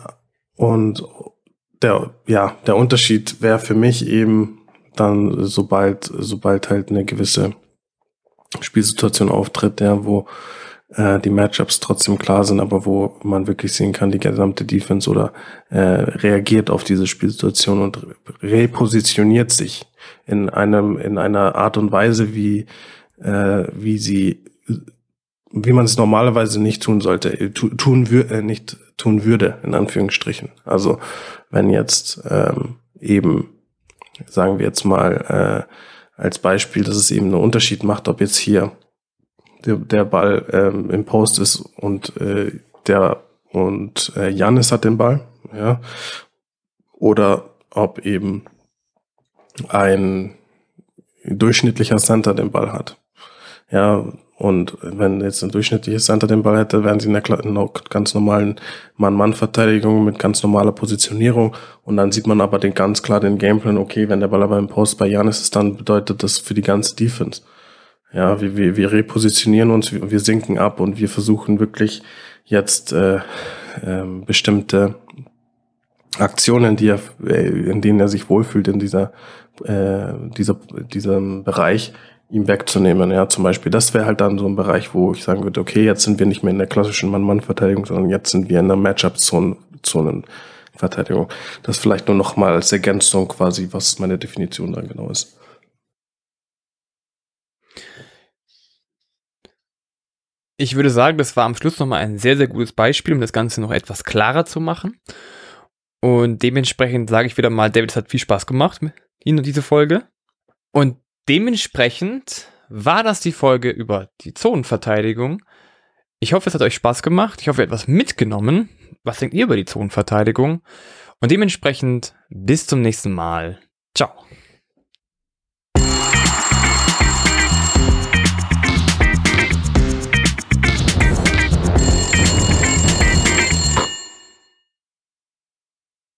und der, ja, der Unterschied wäre für mich eben dann, sobald, sobald halt eine gewisse Spielsituation auftritt, ja, wo äh, die Matchups trotzdem klar sind, aber wo man wirklich sehen kann, die gesamte Defense oder äh, reagiert auf diese Spielsituation und repositioniert sich in einem in einer Art und Weise, wie äh, wie sie wie man es normalerweise nicht tun sollte, tun würde, äh, nicht tun würde, in Anführungsstrichen. Also wenn jetzt ähm, eben, sagen wir jetzt mal äh, als Beispiel, dass es eben einen Unterschied macht, ob jetzt hier der, der Ball ähm, im Post ist und äh, der und äh, Janis hat den Ball, ja, oder ob eben ein durchschnittlicher Center den Ball hat. Ja, und wenn jetzt ein durchschnittliches Center den Ball hätte, wären sie in einer ganz normalen Mann-Mann-Verteidigung mit ganz normaler Positionierung. Und dann sieht man aber den ganz klar den Gameplan, okay, wenn der Ball aber im Post bei Janis ist, dann bedeutet das für die ganze Defense. Ja, wir, wir, wir repositionieren uns, wir, sinken ab und wir versuchen wirklich jetzt äh, äh, bestimmte Aktionen, die er, äh, in denen er sich wohlfühlt in dieser, äh, dieser, diesem Bereich, ihm wegzunehmen. Ja, zum Beispiel, das wäre halt dann so ein Bereich, wo ich sagen würde, okay, jetzt sind wir nicht mehr in der klassischen Mann-Mann-Verteidigung, sondern jetzt sind wir in der Matchup-Zonen-Verteidigung. Das vielleicht nur noch mal als Ergänzung quasi, was meine Definition dann genau ist. Ich würde sagen, das war am Schluss nochmal ein sehr, sehr gutes Beispiel, um das Ganze noch etwas klarer zu machen. Und dementsprechend sage ich wieder mal, David, es hat viel Spaß gemacht mit Ihnen und diese Folge. Und dementsprechend war das die Folge über die Zonenverteidigung. Ich hoffe, es hat euch Spaß gemacht. Ich hoffe, ihr habt etwas mitgenommen. Was denkt ihr über die Zonenverteidigung? Und dementsprechend bis zum nächsten Mal. Ciao.